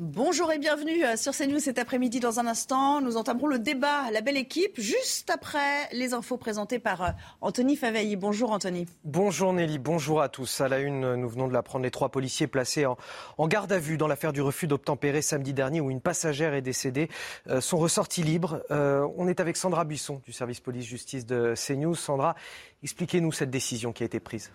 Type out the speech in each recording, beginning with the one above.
Bonjour et bienvenue euh, sur CNews cet après-midi. Dans un instant, nous entamerons le débat La Belle Équipe, juste après les infos présentées par euh, Anthony Faveilly. Bonjour Anthony. Bonjour Nelly, bonjour à tous. À la une, nous venons de l'apprendre, les trois policiers placés en, garde à vue dans l'affaire du refus d'obtempérer samedi dernier où une passagère est décédée euh, sont ressortis libres. On est avec Sandra Buisson du service police-justice de CNews. Sandra, expliquez-nous cette décision qui a été prise.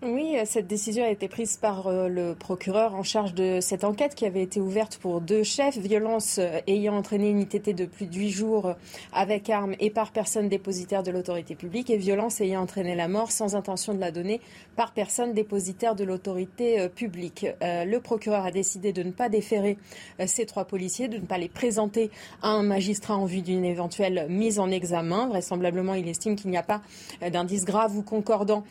Oui, cette décision a été prise par euh, le procureur en charge de cette enquête qui avait été ouverte pour deux chefs, violence euh, ayant entraîné une ITT de plus de huit jours avec arme et par personne dépositaire de l'autorité publique et violence ayant entraîné la mort sans intention de la donner par personne dépositaire de l'autorité euh, publique. Le procureur a décidé de ne pas déférer ces trois policiers, de ne pas les présenter à un magistrat en vue d'une éventuelle mise en examen. Vraisemblablement, il estime qu'il n'y a pas d'indice grave ou concordant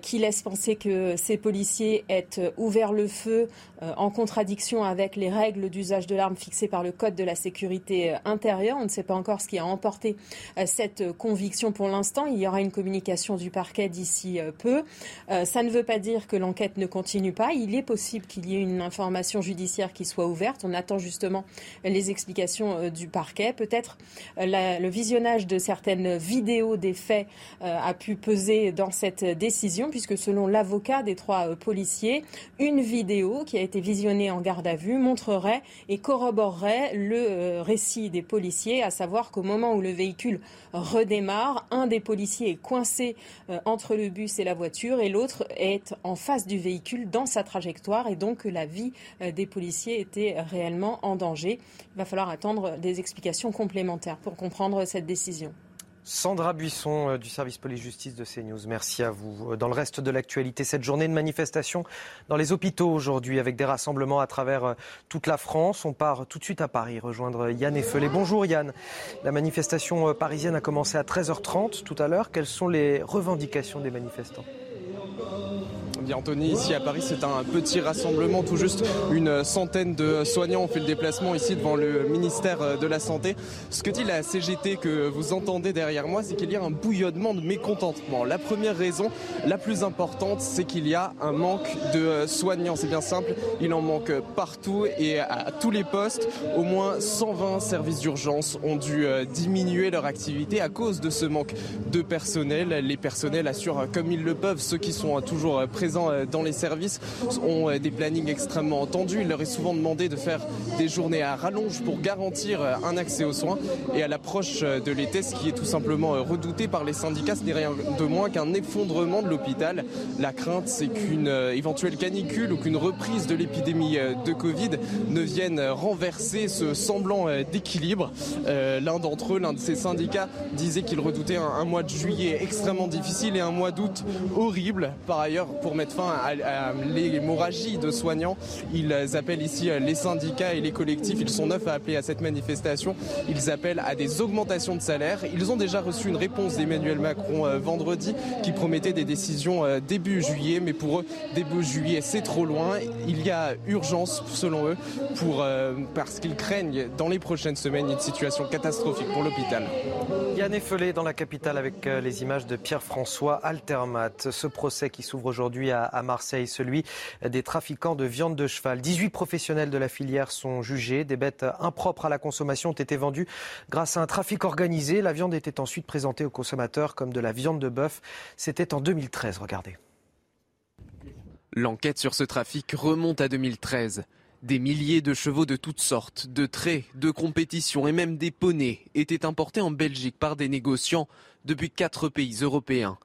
qui laisse penser que ces policiers aient ouvert le feu euh, en contradiction avec les règles d'usage de l'arme fixées par le Code de la sécurité euh, intérieure. On ne sait pas encore ce qui a emporté euh, cette conviction pour l'instant. Il y aura une communication du parquet d'ici peu. Ça ne veut pas dire que l'enquête ne continue pas. Il est possible qu'il y ait une information judiciaire qui soit ouverte. On attend justement les explications du parquet. Peut-être le visionnage de certaines vidéos des faits a pu peser dans cette décision, puisque selon l'avocat des trois policiers, une vidéo qui a été été visionné en garde à vue montrerait et corroborerait le euh, récit des policiers, à savoir qu'au moment où le véhicule redémarre, un des policiers est coincé euh, entre le bus et la voiture et l'autre est en face du véhicule dans sa trajectoire et donc la vie euh, des policiers était réellement en danger. Il va falloir attendre des explications complémentaires pour comprendre cette décision. Sandra Buisson euh, du service police-justice de CNews, merci à vous. Euh, dans le reste de l'actualité, cette journée de manifestation dans les hôpitaux aujourd'hui avec des rassemblements à travers euh, toute la France. On part tout de suite à Paris rejoindre Yann Effelé. Bonjour Yann. La manifestation parisienne a commencé à 13h30 tout à l'heure. Quelles sont les revendications des manifestants? Bien Anthony, ici à Paris, c'est un petit rassemblement, tout juste une centaine de soignants ont fait le déplacement ici devant le ministère de la Santé. Ce que dit la CGT que vous entendez derrière moi, c'est qu'il y a un bouillonnement de mécontentement. La première raison, la plus importante, c'est qu'il y a un manque de soignants. C'est bien simple, il en manque partout et à tous les postes. Au moins 120 services d'urgence ont dû euh, diminuer leur activité à cause de ce manque de personnel. Les personnels assurent comme ils le peuvent ceux qui sont toujours présents euh, dans les services ont euh, des plannings extrêmement entendus. Il leur est souvent demandé de faire des journées à rallonge pour garantir euh, un accès aux soins. Et à l'approche de l'été, ce qui est tout simplement redouté par les syndicats, ce n'est rien de moins qu'un effondrement de l'hôpital. La crainte, c'est qu'une éventuelle canicule ou qu'une reprise de l'épidémie de Covid ne vienne renverser ce semblant d'équilibre. l'un d'entre eux, l'un de ces syndicats, disait qu'il redoutait un, mois de juillet extrêmement difficile et un mois d'août horrible. Par ailleurs, pour mettre fin à, l'hémorragie de soignants. Ils appellent ici les syndicats et les collectifs. Ils sont neufs à appeler à cette manifestation. Ils appellent à des augmentations de salaire. Ils ont déjà reçu une réponse d'Emmanuel Macron euh, vendredi qui promettait des décisions euh, début juillet. Mais pour eux, début juillet, c'est trop loin. Il y a urgence, selon eux, pour, euh, parce qu'ils craignent dans les prochaines semaines une situation catastrophique pour l'hôpital. Yann Effelé dans la capitale avec les images de Pierre-François Altermat. Ce procès qui s'ouvre aujourd'hui à, Marseille, celui des trafiquants de viande de cheval. 18 professionnels de la filière sont jugés. Des bêtes impropres à la consommation ont été vendues grâce à un trafic organisé. La viande était ensuite présentée aux consommateurs comme de la viande de bœuf. C'était en 2013. Regardez. L'enquête sur ce trafic remonte à 2013. Des milliers de chevaux de toutes sortes, de traits, de compétitions et même des poneys étaient importés en Belgique par des négociants depuis quatre pays européens.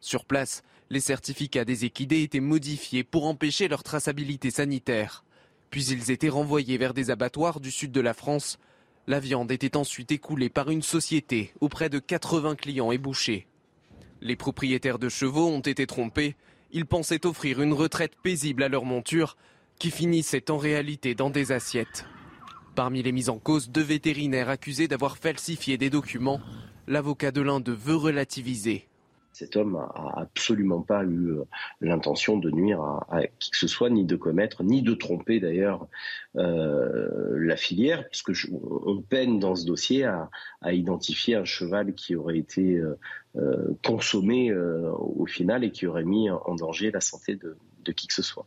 Sur place, les certificats des équidés étaient modifiés pour empêcher leur traçabilité sanitaire. Puis ils étaient renvoyés vers des abattoirs du sud de la France. La viande était ensuite écoulée par une société auprès de 80 clients et bouchers. Les propriétaires de chevaux ont été trompés. Ils pensaient offrir une retraite paisible à leur monture, qui finissait en réalité dans des assiettes. Parmi les mises en cause, deux vétérinaires accusés d'avoir falsifié des documents. L'avocat de l'un d'eux veut relativiser. Cet homme a absolument pas eu euh, l'intention de nuire à, qui que ce soit, ni de commettre, ni de tromper d'ailleurs euh, la filière, puisque on peine dans ce dossier à, identifier un cheval qui aurait été euh, consommé au final et qui aurait mis en danger la santé de qui que ce soit.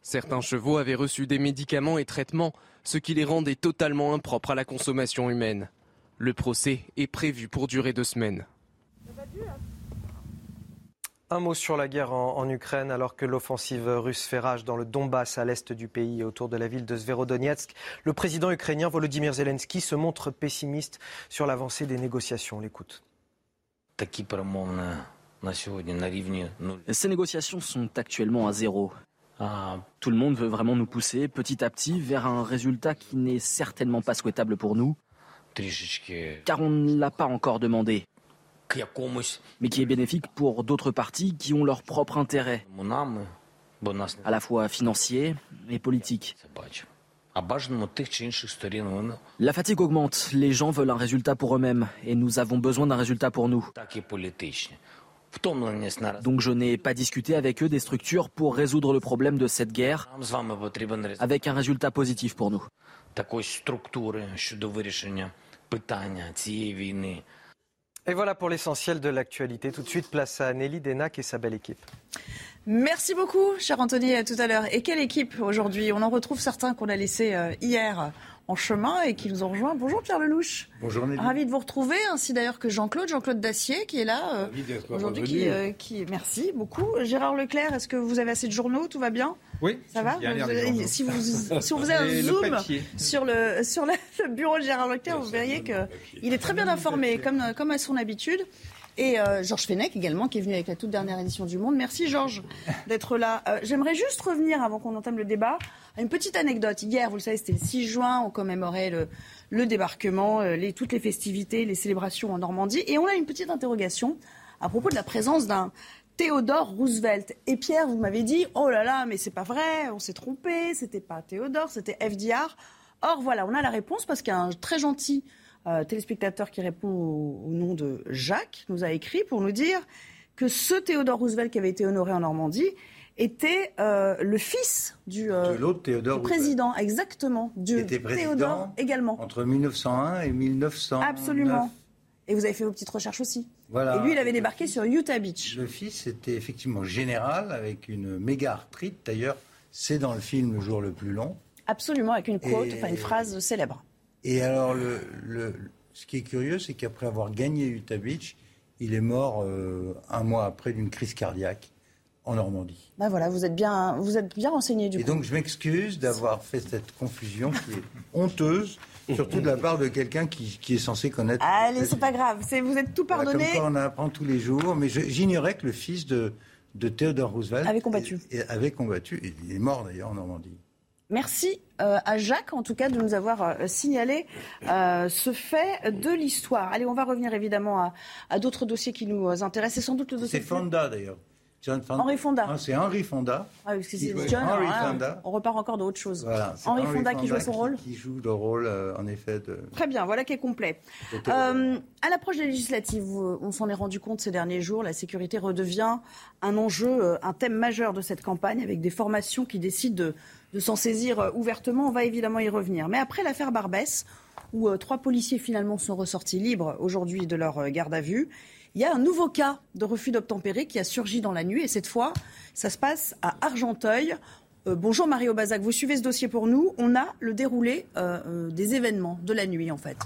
Certains chevaux avaient reçu des médicaments et traitements, ce qui les rendait totalement impropres à la consommation humaine. Le procès est prévu pour durer deux semaines. Un mot sur la guerre en, Ukraine, alors que l'offensive russe fait rage dans le Donbass, à l'est du pays, autour de la ville de Sverodonetsk. Le président ukrainien Volodymyr Zelensky se montre pessimiste sur l'avancée des négociations. L'écoute. Ces négociations sont actuellement à zéro. Tout le monde veut vraiment nous pousser petit à petit vers un résultat qui n'est certainement pas souhaitable pour nous, car on ne l'a pas encore demandé, mais qui est bénéfique pour d'autres parties qui ont leur propre intérêt, à la fois financier et politique. La fatigue augmente, les gens veulent un résultat pour eux-mêmes, et nous avons besoin d'un résultat pour nous. Donc je n'ai pas discuté avec eux des structures pour résoudre le problème de cette guerre avec un résultat positif pour nous. Et voilà pour l'essentiel de l'actualité. Tout de suite, place à Nelly Denac et sa belle équipe. Merci beaucoup, cher Anthony, à tout à l'heure. Et quelle équipe aujourd'hui? On en retrouve certains qu'on a laissés euh, hier en chemin et qui nous ont rejoints. Bonjour Pierre Lelouch. Bonjour Nelly. Ravi de vous retrouver, ainsi d'ailleurs que Jean-Claude, Jean-Claude Dacier qui est là euh, aujourd'hui. Qui, euh, qui, merci beaucoup. Gérard Leclerc, est-ce que vous avez assez de journaux? Tout va bien? Oui. Ça va? si, vous, si vous faisait un zoom sur, le, sur le bureau de Gérard Leclerc, vous verriez qu'il est très bien informé, comme, comme à son habitude. Et euh, Georges Fenech également, qui est venu avec la toute dernière édition du Monde. Merci Georges d'être là. Euh, j'aimerais juste revenir, avant qu'on entame le débat, à une petite anecdote. Hier, vous le savez, c'était le 6 juin, on commémorait le, le débarquement, euh, les, toutes les festivités, les célébrations en Normandie. Et on a une petite interrogation à propos de la présence d'un Théodore Roosevelt. Et Pierre, vous m'avez dit, oh là là, mais c'est pas vrai, on s'est trompé, c'était pas Théodore, c'était FDR. Or, voilà, on a la réponse parce qu'il y a un très gentil euh, téléspectateur qui répond au, nom de Jacques nous a écrit pour nous dire que ce Théodore Roosevelt qui avait été honoré en Normandie était euh, le fils du, euh, Théodore président, exactement, du était Théodore également. Entre 1901 et 1900. Absolument. Et vous avez fait vos petites recherches aussi. Voilà. Et lui, il avait débarqué sur Utah Beach. Le fils était effectivement général avec une méga arthrite. D'ailleurs, c'est dans le film Le jour le plus long. Absolument, avec une quote, enfin une phrase célèbre. Et alors, le, ce qui est curieux, c'est qu'après avoir gagné Utah Beach, il est mort euh, un mois après d'une crise cardiaque en Normandie. Ben voilà, vous êtes bien, vous êtes bien renseigné du Et donc, je m'excuse d'avoir fait cette confusion qui est honteuse. Surtout de la part de quelqu'un qui, est censé connaître. Allez, c'est pas grave. Vous êtes tout pardonné. comme quoi on apprend tous les jours. Mais j'ignorais que le fils de, de Theodore Roosevelt avait combattu. avait combattu. il est mort d'ailleurs en Normandie. Merci euh, à Jacques, en tout cas, de nous avoir euh, signalé euh, ce fait de l'histoire. Allez, on va revenir évidemment à, d'autres dossiers qui nous intéressent. C'est sans doute le dossier. C'est Fonda d'ailleurs. Henri Fonda. Ah, c'est Henri Fonda. Ah, que c'est John. Henri Fonda. On repart encore de autre chose. Henri, Fonda, qui joue son rôle. Qui, joue le rôle, en effet. De... Très bien, voilà qui est complet. à l'approche des législatives, on s'en est rendu compte ces derniers jours, la sécurité redevient un enjeu, un thème majeur de cette campagne, avec des formations qui décident de de s'en saisir euh, ouvertement. On va évidemment y revenir. Mais après l'affaire Barbès, où euh, trois policiers finalement sont ressortis libres aujourd'hui de leur euh, garde à vue, il y a un nouveau cas de refus d'obtempérer qui a surgi dans la nuit. Et cette fois, ça se passe à Argenteuil. bonjour Mario Bazac, vous suivez ce dossier pour nous. On a le déroulé des événements de la nuit en fait.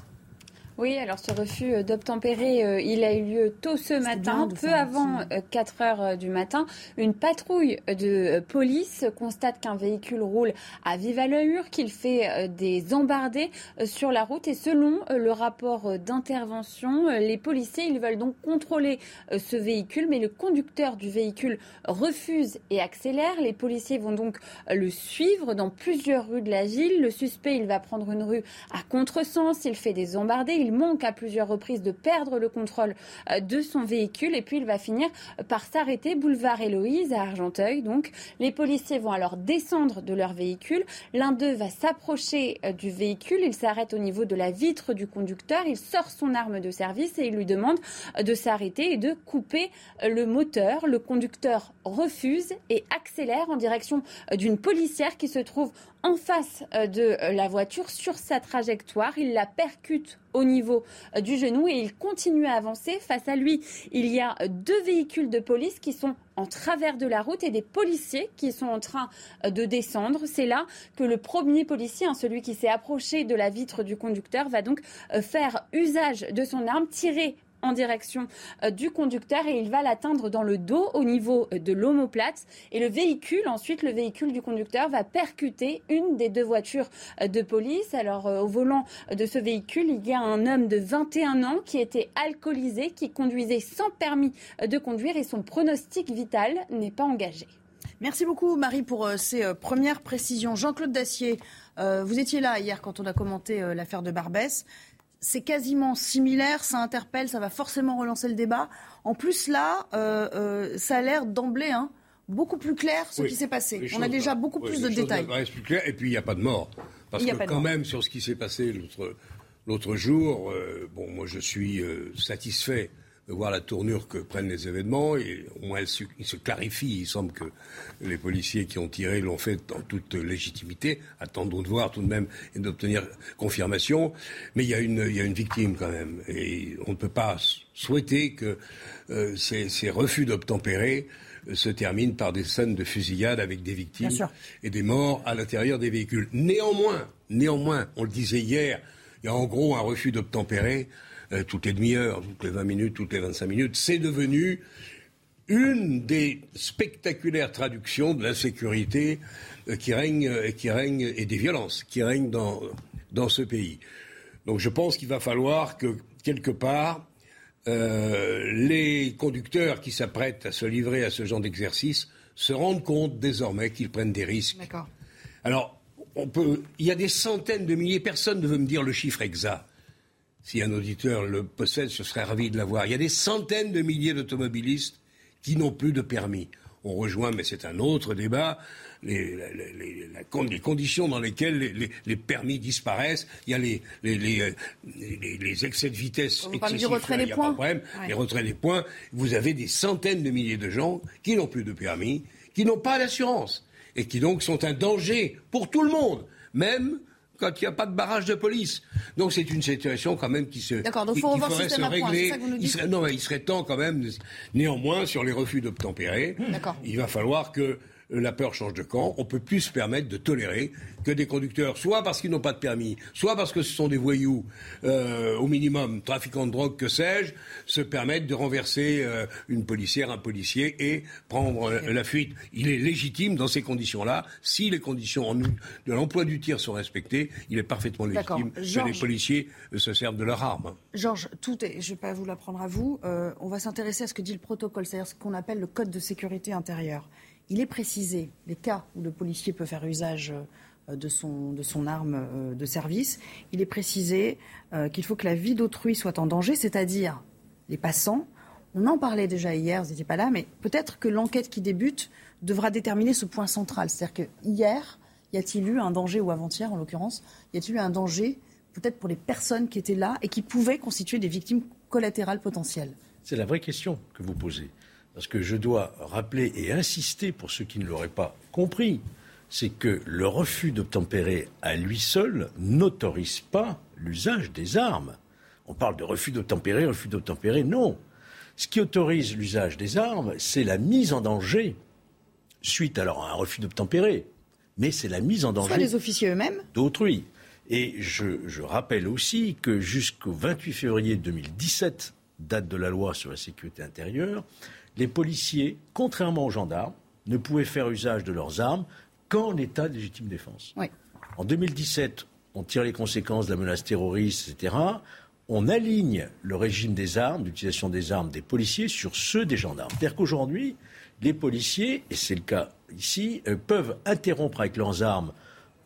Oui, alors ce refus euh, d'obtempérer, euh, il a eu lieu tôt ce matin, peu avant 4 euh, heures du matin. Une patrouille de police constate qu'un véhicule roule à vive allure, qu'il fait des embardées sur la route et selon le rapport d'intervention, les policiers, ils veulent donc contrôler ce véhicule, mais le conducteur du véhicule refuse et accélère. Les policiers vont donc le suivre dans plusieurs rues de la ville. Le suspect, il va prendre une rue à contresens, il fait des embardées, Il manque à plusieurs reprises de perdre le contrôle de son véhicule et puis il va finir par s'arrêter boulevard Héloïse à Argenteuil. Donc les policiers vont alors descendre de leur véhicule. L'un d'eux va s'approcher du véhicule. Il s'arrête au niveau de la vitre du conducteur. Il sort son arme de service et il lui demande de s'arrêter et de couper le moteur. Le conducteur refuse et accélère en direction d'une policière qui se trouve en face euh, de la voiture sur sa trajectoire. Il la percute au niveau euh, du genou et il continue à avancer. Face à lui, il y a deux véhicules de police qui sont en travers de la route et des policiers qui sont en train euh, de descendre. C'est là que le premier policier, hein, celui qui s'est approché de la vitre du conducteur, va donc faire usage de son arme, tirer en direction euh, du conducteur et il va l'atteindre dans le dos au niveau euh, de l'omoplate. Et le véhicule, ensuite, le véhicule du conducteur va percuter une des deux voitures euh, de police. Alors, au volant de ce véhicule, il y a un homme de 21 ans qui était alcoolisé, qui conduisait sans permis de conduire et son pronostic vital n'est pas engagé. Merci beaucoup Marie pour ces premières précisions. Jean-Claude Dacier, vous étiez là hier quand on a commenté l'affaire de Barbès c'est quasiment similaire, ça interpelle, ça va forcément relancer le débat. En plus, là, euh, euh, ça a l'air d'emblée hein, beaucoup plus clair ce qui s'est passé. On a déjà beaucoup plus de détails. plus clair, et puis il n'y a pas de mort. Parce que quand même, sur ce qui s'est passé l'autre jour, euh, bon, moi je suis satisfait de voir la tournure que prennent les événements. Et au moins, il se clarifie. Il semble que les policiers qui ont tiré l'ont fait en toute légitimité. Attendons de voir tout de même et d'obtenir confirmation. Mais il y, a une, il y a une victime quand même. Et on ne peut pas souhaiter que euh, ces, ces, refus d'obtempérer euh, se terminent par des scènes de fusillade avec des victimes et des morts à l'intérieur des véhicules. Néanmoins, néanmoins, on le disait hier, il y a en gros un refus d'obtempérer euh, toutes les demi-heures, toutes les 20 minutes, toutes les 25 minutes. C'est devenu une des spectaculaires traductions de l'insécurité euh, qui règne, euh, qui règne et des violences qui règnent dans, dans ce pays. Donc je pense qu'il va falloir que, quelque part, les conducteurs qui s'apprêtent à se livrer à ce genre d'exercice se rendent compte désormais qu'ils prennent des risques. Alors, on peut, il y a des centaines de milliers, personne ne veut me dire le chiffre exact si un auditeur le possède, je serais ravi de l'avoir. Il y a des centaines de milliers d'automobilistes qui n'ont plus de permis. On rejoint, mais c'est un autre débat, les, conditions dans lesquelles les, permis disparaissent. Il y a les, excès de vitesse excessifs. Du retrait des points. Les retraits des points. Vous avez des centaines de milliers de gens qui n'ont plus de permis, qui n'ont pas d'assurance et qui donc sont un danger pour tout le monde, même quand il n'y a pas de barrage de police. Donc c'est une situation quand même qui se D'accord, donc il faut revoir se régler. il serait, non, mais il serait temps quand même, néanmoins, sur les refus d'obtempérer, il va falloir que la peur change de camp. On peut plus se permettre de tolérer que des conducteurs, soit parce qu'ils n'ont pas de permis, soit parce que ce sont des voyous, euh, au minimum, trafiquants de drogue, que sais-je, se permettent de renverser euh, une policière, un policier et prendre euh, la fuite. Il est légitime dans ces conditions-là, si les conditions de l'emploi du tir sont respectées, il est parfaitement légitime que les policiers se servent de leurs armes. Georges, tout est, je ne vais pas vous l'apprendre à vous, on va s'intéresser à ce que dit le protocole, c'est-à-dire ce qu'on appelle le code de sécurité intérieure. Il est précisé les cas où le policier peut faire usage euh, de son, arme euh, de service. Il est précisé euh, qu'il faut que la vie d'autrui soit en danger, c'est-à-dire les passants. On en parlait déjà hier, vous n'étiez pas là, mais peut-être que l'enquête qui débute devra déterminer ce point central. C'est-à-dire que hier, y a-t-il eu un danger, ou avant-hier en l'occurrence, y a-t-il eu un danger peut-être pour les personnes qui étaient là et qui pouvaient constituer des victimes collatérales potentielles? C'est la vraie question que vous posez. Parce que je dois rappeler et insister pour ceux qui ne l'auraient pas compris, c'est que le refus d'obtempérer à lui seul n'autorise pas l'usage des armes. On parle de refus d'obtempérer, refus d'obtempérer, non. Ce qui autorise l'usage des armes, c'est la mise en danger, suite alors à un refus d'obtempérer, mais c'est la mise en danger. Soit des officiers eux-mêmes D'autrui. Et je, je, rappelle aussi que jusqu'au 28 février 2017, date de la loi sur la sécurité intérieure, les policiers, contrairement aux gendarmes, ne pouvaient faire usage de leurs armes qu'en état de légitime défense. En 2017, on tire les conséquences de la menace terroriste, etc. On aligne le régime des armes, d'utilisation des armes des policiers sur ceux des gendarmes. C'est-à-dire qu'aujourd'hui, les policiers, et c'est le cas ici, euh, peuvent interrompre avec leurs armes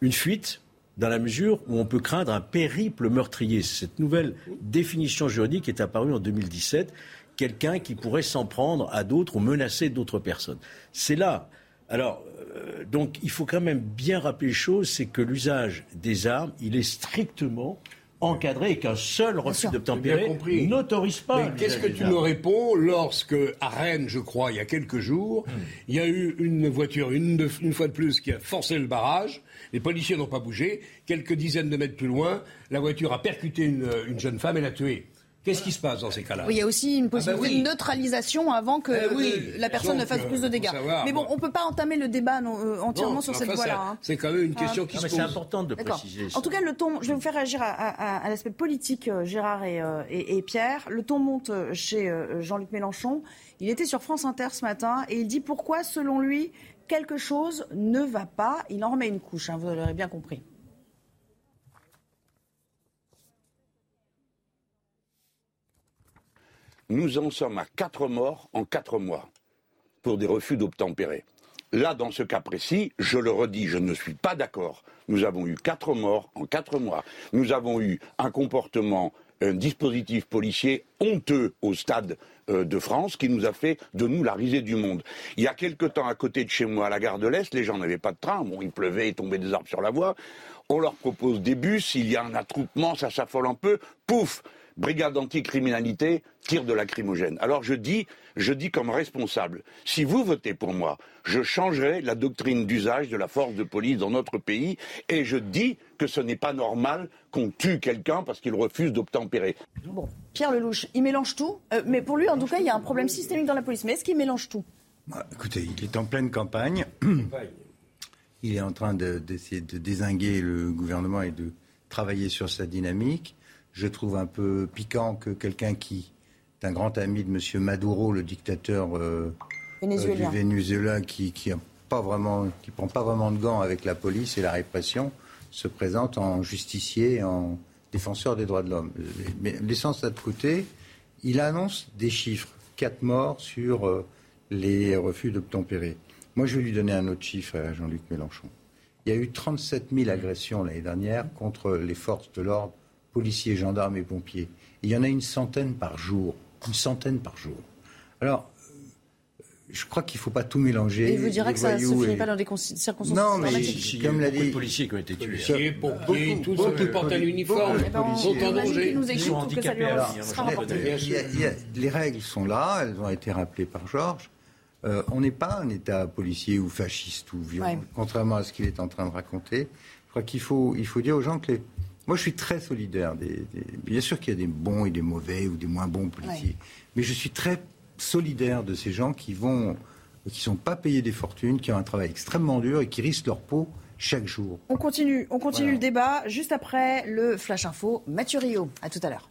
une fuite dans la mesure où on peut craindre un périple meurtrier. Cette nouvelle définition juridique est apparue en 2017. Quelqu'un qui pourrait s'en prendre à d'autres ou menacer d'autres personnes. C'est là. Alors, euh, donc, il faut quand même bien rappeler les choses, c'est que l'usage des armes, il est strictement encadré et qu'un seul refus d'obtempérer n'autorise pas. Mais qu'est-ce que tu me réponds lorsque, à Rennes, je crois, il y a quelques jours, hmm. il y a eu une voiture, une, une, fois de plus, qui a forcé le barrage. Les policiers n'ont pas bougé. Quelques dizaines de mètres plus loin, la voiture a percuté une, une jeune femme et l'a tuée. Qu'est-ce qui se passe dans ces cas-là Il y a aussi une ah bah possibilité de neutralisation avant que eh la personne ne fasse plus de dégâts. Mais bon, on ne peut pas entamer le débat euh, entièrement sur cette voie-là. Hein. C'est quand même une question qui se pose. C'est important de préciser. En tout cas, le ton, je vais vous faire réagir à, l'aspect politique, euh, Gérard euh, et, et, Pierre. Le ton monte chez Jean-Luc Mélenchon. Il était sur France Inter ce matin et il dit pourquoi, selon lui, quelque chose ne va pas? Il en remet une couche, hein, vous l'aurez bien compris. Nous en sommes à quatre morts en quatre mois pour des refus d'obtempérer. Là, dans ce cas précis, je le redis, je ne suis pas d'accord. Nous avons eu quatre morts en quatre mois. Nous avons eu un comportement, un dispositif policier honteux au stade euh, de France qui nous a fait de nous la risée du monde. Il y a quelque temps, à côté de chez moi, à la gare de l'Est, les gens n'avaient pas de train. Bon, il pleuvait, il tombait des arbres sur la voie. On leur propose des bus, il y a un attroupement, ça s'affole un peu. Pouf brigade anticriminalité, tire de lacrymogène. Alors je dis, je dis comme responsable, si vous votez pour moi, je changerai la doctrine d'usage de la force de police dans notre pays et je dis que ce n'est pas normal qu'on tue quelqu'un parce qu'il refuse d'obtempérer. Bon, Pierre Lelouch, il mélange tout, euh, mais pour lui, en tout cas, il y a un problème systémique dans la police. Mais est-ce qu'il mélange tout? Bah, Écoutez, il est en pleine campagne. Il est en train d'essayer de désinguer le gouvernement et de travailler sur sa dynamique je trouve un peu piquant que quelqu'un qui est un grand ami de M. Maduro, le dictateur euh, euh, du Venezuela, qui qui pas vraiment, qui prend pas vraiment de gants avec la police et la répression, se présente en justicier, en défenseur des droits de l'homme. Mais laissant ça de côté, il annonce des chiffres, quatre morts sur euh, les refus d'obtempérer. Moi, je vais lui donner un autre chiffre à Jean-Luc Mélenchon. Il y a eu 37 000 agressions l'année dernière contre les forces de l'ordre policiers, gendarmes et pompiers. Il y en a une centaine par jour. Une centaine par jour. Alors, euh, je crois qu'il ne faut pas tout mélanger. Et vous direz que ça ne se finit pas dans des circonstances Non, mais comme l'a dit... de policiers qui ont été tués. Les pompiers, tous ceux qui portent un uniforme sont en danger. Ils sont handicapés. Les règles sont là, elles ont été rappelées par Georges. Euh, on n'est pas un État policier ou fasciste ou violent, contrairement à ce qu'il est en train de raconter. Je crois qu'il faut, il faut dire aux gens que les, moi, je suis très solidaire. Des, Bien sûr qu'il y a des bons et des mauvais ou des moins bons policiers. Mais je suis très solidaire de ces gens qui vont, qui sont pas payés des fortunes, qui ont un travail extrêmement dur et qui risquent leur peau chaque jour. On continue, on continue le débat juste après le Flash Info. Mathieu Rio, à tout à l'heure.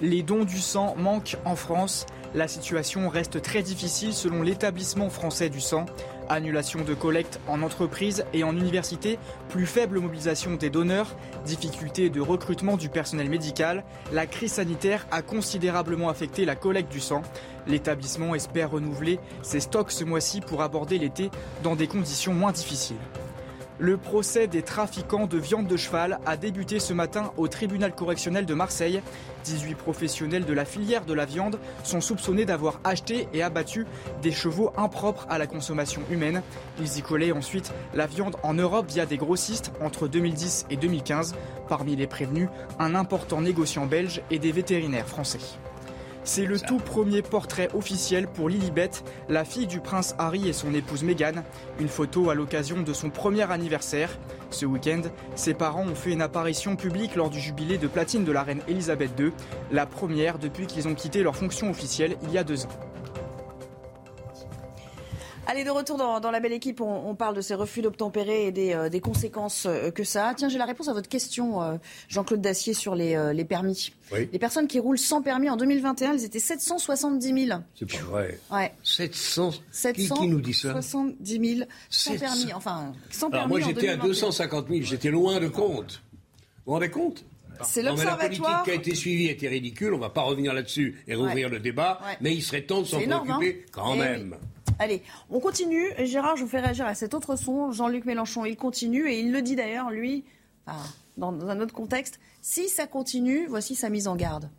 Les dons du sang manquent en France. La situation reste très difficile selon l'établissement français du sang. Annulation de collecte en entreprise et en université, plus faible mobilisation des donneurs, difficulté de recrutement du personnel médical, la crise sanitaire a considérablement affecté la collecte du sang. L'établissement espère renouveler ses stocks ce mois-ci pour aborder l'été dans des conditions moins difficiles. Le procès des trafiquants de viande de cheval a débuté ce matin au tribunal correctionnel de Marseille. 18 professionnels de la filière de la viande sont soupçonnés d'avoir acheté et abattu des chevaux impropres à la consommation humaine. Ils y collaient ensuite la viande en Europe via des grossistes entre 2010 et 2015. Parmi les prévenus, un important négociant belge et des vétérinaires français. C'est le tout premier portrait officiel pour Lilibet, la fille du prince Harry et son épouse Meghan. Une photo à l'occasion de son premier anniversaire. Ce week-end, ses parents ont fait une apparition publique lors du jubilé de platine de la reine Elisabeth II, la première depuis qu'ils ont quitté leur fonction officielle il y a deux ans. Allez, de retour dans, la belle équipe, on, parle de ces refus d'obtempérer et des, euh, conséquences euh, que ça a. Tiens, j'ai la réponse à votre question, euh, Jean-Claude Dacier, sur les, permis. Les personnes qui roulent sans permis en 2021, elles étaient 770 000. C'est pas vrai. Ouais. 700. Qui, nous dit ça? 70 000 sans permis. Enfin, sans permis. moi, j'étais à 250 000. J'étais loin de compte. Vous vous rendez compte? C'est l'observatoire. La politique qui a été suivie était ridicule. On ne va pas revenir là-dessus et rouvrir le débat. Mais il serait temps de s'en préoccuper hein. quand eh même. Allez, on continue. Gérard, je vous fais réagir à cet autre son. Jean-Luc Mélenchon, il continue et il le dit d'ailleurs, lui, dans un autre contexte. Si ça continue, voici sa mise en garde.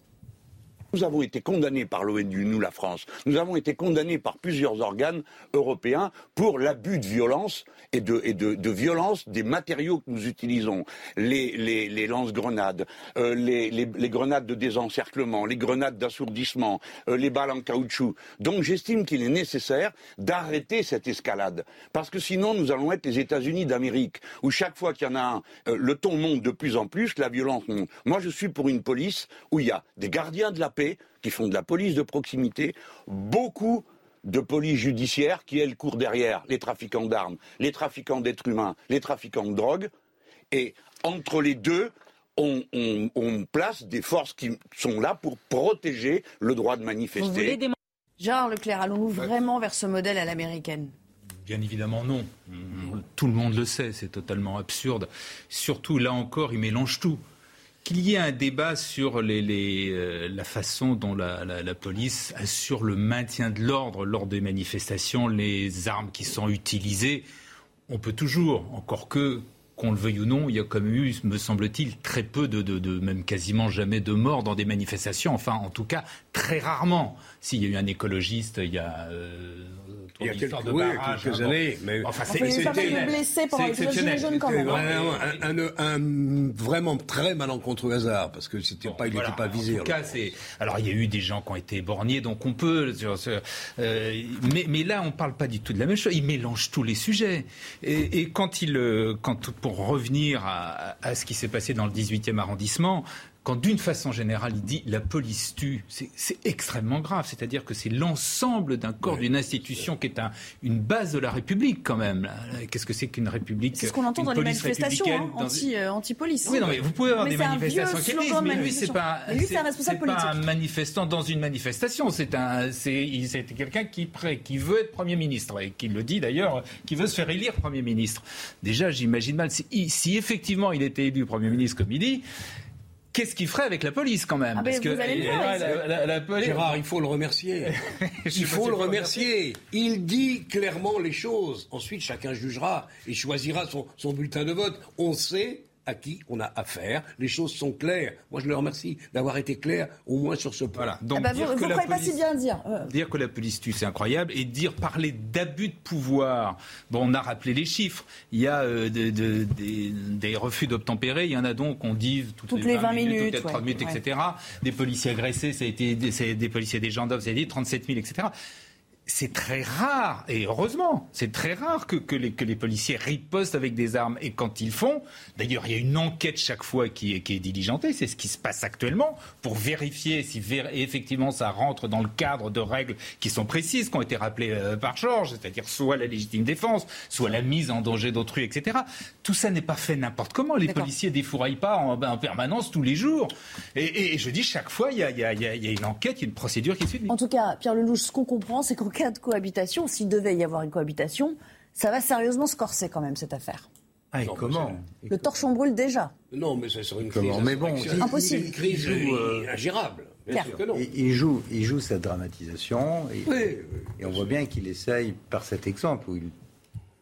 Nous avons été condamnés par l'ONU, nous la France. Nous avons été condamnés par plusieurs organes européens pour l'abus de violence et de, violence des matériaux que nous utilisons. Les, les, lance-grenades, euh, les, les, grenades de désencerclement, les grenades d'assourdissement, euh, les balles en caoutchouc. Donc j'estime qu'il est nécessaire d'arrêter cette escalade. Parce que sinon, nous allons être les États-Unis d'Amérique, où chaque fois qu'il y en a un, euh, le ton monte de plus en plus, la violence monte. Moi, je suis pour une police où il y a des gardiens de la paix, qui font de la police de proximité, beaucoup de police judiciaire qui, elle, court derrière les trafiquants d'armes, les trafiquants d'êtres humains, les trafiquants de drogue. Et entre les deux, on, place des forces qui sont là pour protéger le droit de manifester. Gérard Leclerc, allons-nous vraiment vers ce modèle à l'américaine? Bien évidemment non. Tout le monde le sait, c'est totalement absurde. Surtout, là encore, il mélange tout qu'il y ait un débat sur euh, la façon dont la, police assure le maintien de l'ordre lors des manifestations, les armes qui sont utilisées. On peut toujours, encore que qu'on le veuille ou non, il y a quand même eu, me semble-t-il, très peu de, même quasiment jamais de morts dans des manifestations. Enfin, en tout cas, très rarement. S'il y a eu un écologiste, il y a euh, il y a quelques, de barrage, quelques années, mais enfin, c'était blessé pendant les gilets jaunes quand même. Un, un, un, vraiment très malencontreux hasard parce que c'était pas, il n'était pas visé. En tout cas, c'est alors il y a eu des gens qui ont été borgnés, donc on peut. Euh, mais, mais là, on parle pas du tout de la même chose. Il mélange tous les sujets et, et quand il, euh, quand pour revenir à, ce qui s'est passé dans le 18e arrondissement, quand d'une façon générale il dit la police tue, c'est extrêmement grave. C'est-à-dire que c'est l'ensemble d'un corps, d'une institution qui est un, une base de la République quand même. Qu'est-ce que c'est qu'une République C'est ce qu'on entend dans les manifestations hein, anti, euh, anti-police. oui, non, mais vous pouvez avoir des manifestations qui disent, mais lui, c'est pas, un, pas un manifestant dans une manifestation. C'est un, c'est quelqu'un qui, qui veut être Premier ministre et qui le dit d'ailleurs, qui veut se faire élire Premier ministre. Déjà, j'imagine mal si, si effectivement il était élu Premier ministre comme il dit qu'est-ce qu'il ferait avec la police quand même ah Parce que la, Gérard, il faut le remercier. il faut le remercier. Il dit clairement les choses. Ensuite, chacun jugera et choisira son, son bulletin de vote. On sait à qui on a affaire. Les choses sont claires. Moi, je le remercie d'avoir été clair au moins sur ce point. Voilà. Donc, ah bah, dire vous ne pourrez pas si bien dire. Dire que la police tue, c'est incroyable. Et dire, parler d'abus de pouvoir. Bon, on a rappelé les chiffres. Il y a euh, des, refus d'obtempérer. Il y en a donc, on dit, toutes, les 20, minutes, toutes les 30 minutes, etc. Des policiers agressés, ça a été des, des policiers, des gendarmes, ça a été 37 000, etc c'est très rare, et heureusement, c'est très rare que, que, les, que, les, policiers ripostent avec des armes. Et quand ils font, d'ailleurs, il y a une enquête chaque fois qui est, qui est diligentée, c'est ce qui se passe actuellement, pour vérifier si effectivement ça rentre dans le cadre de règles qui sont précises, qui ont été rappelées euh, par Georges, c'est-à-dire soit la légitime défense, soit la mise en danger d'autrui, etc. Tout ça n'est pas fait n'importe comment. Les policiers défouraillent pas en, en, permanence tous les jours. Et, et, je dis, chaque fois, il y a, y, a, y a, une enquête, il y a une procédure qui suit. En tout cas, Pierre Lelouch, ce qu'on comprend, c'est qu'en cas de cohabitation, s'il devait y avoir une cohabitation, ça va sérieusement se corser quand même cette affaire. Ah, et comment Le torchon brûle déjà. Non, mais ça serait une crise. Mais bon, impossible. Une crise euh, ingérable. Il, joue, il joue sa dramatisation et, et on voit bien qu'il essaye, par cet exemple où il,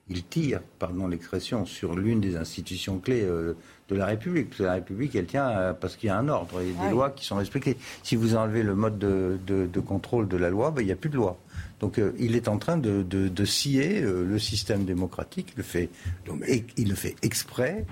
il tire, pardon l'expression, sur l'une des institutions clés euh, de la République. Parce que la République, elle tient euh, parce qu'il y a un ordre et des lois qui sont respectées. Si vous enlevez le mode de, de, contrôle de la loi, ben, il n'y a plus de loi. Donc euh, il est en train de, de scier euh, le système démocratique. Il le fait, il le fait exprès.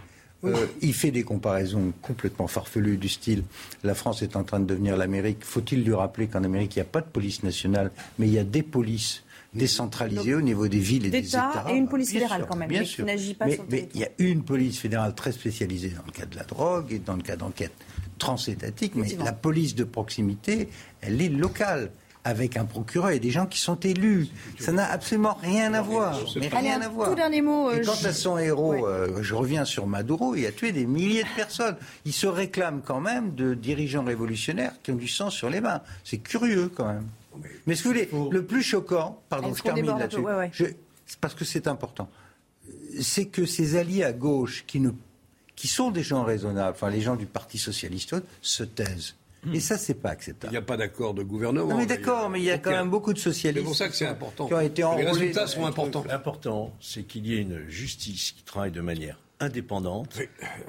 il fait des comparaisons complètement farfelues du style la France est en train de devenir l'Amérique. Faut-il lui rappeler qu'en Amérique, il n'y a pas de police nationale, mais il y a des polices décentralisées au niveau des villes et des États? Et une police fédérale quand même, bien sûr. n'agit pas mais, mais il y a une police fédérale très spécialisée dans le cas de la drogue et dans le cas d'enquête transétatique, mais la police de proximité, elle est locale avec un procureur et des gens qui sont élus. Ça n'a absolument rien à voir. Mais rien à voir. Tout dernier mot. Et quant à son héros, euh, je reviens sur Maduro, il a tué des milliers de personnes. Il se réclame quand même de dirigeants révolutionnaires qui ont du sang sur les mains. C'est curieux quand même. Mais ce que vous voulez, le plus choquant, pardon, je termine là-dessus, parce que c'est important, c'est que ces alliés à gauche qui, ne, qui sont des gens raisonnables, enfin les gens du Parti socialiste, se taisent. Et ça, c'est pas acceptable. Il n'y a pas d'accord de gouvernement. mais d'accord, mais il y a quand même beaucoup de socialistes. C'est pour ça que c'est important. Qui ont été Les résultats sont importants. L'important, c'est qu'il y ait une justice qui travaille de manière indépendante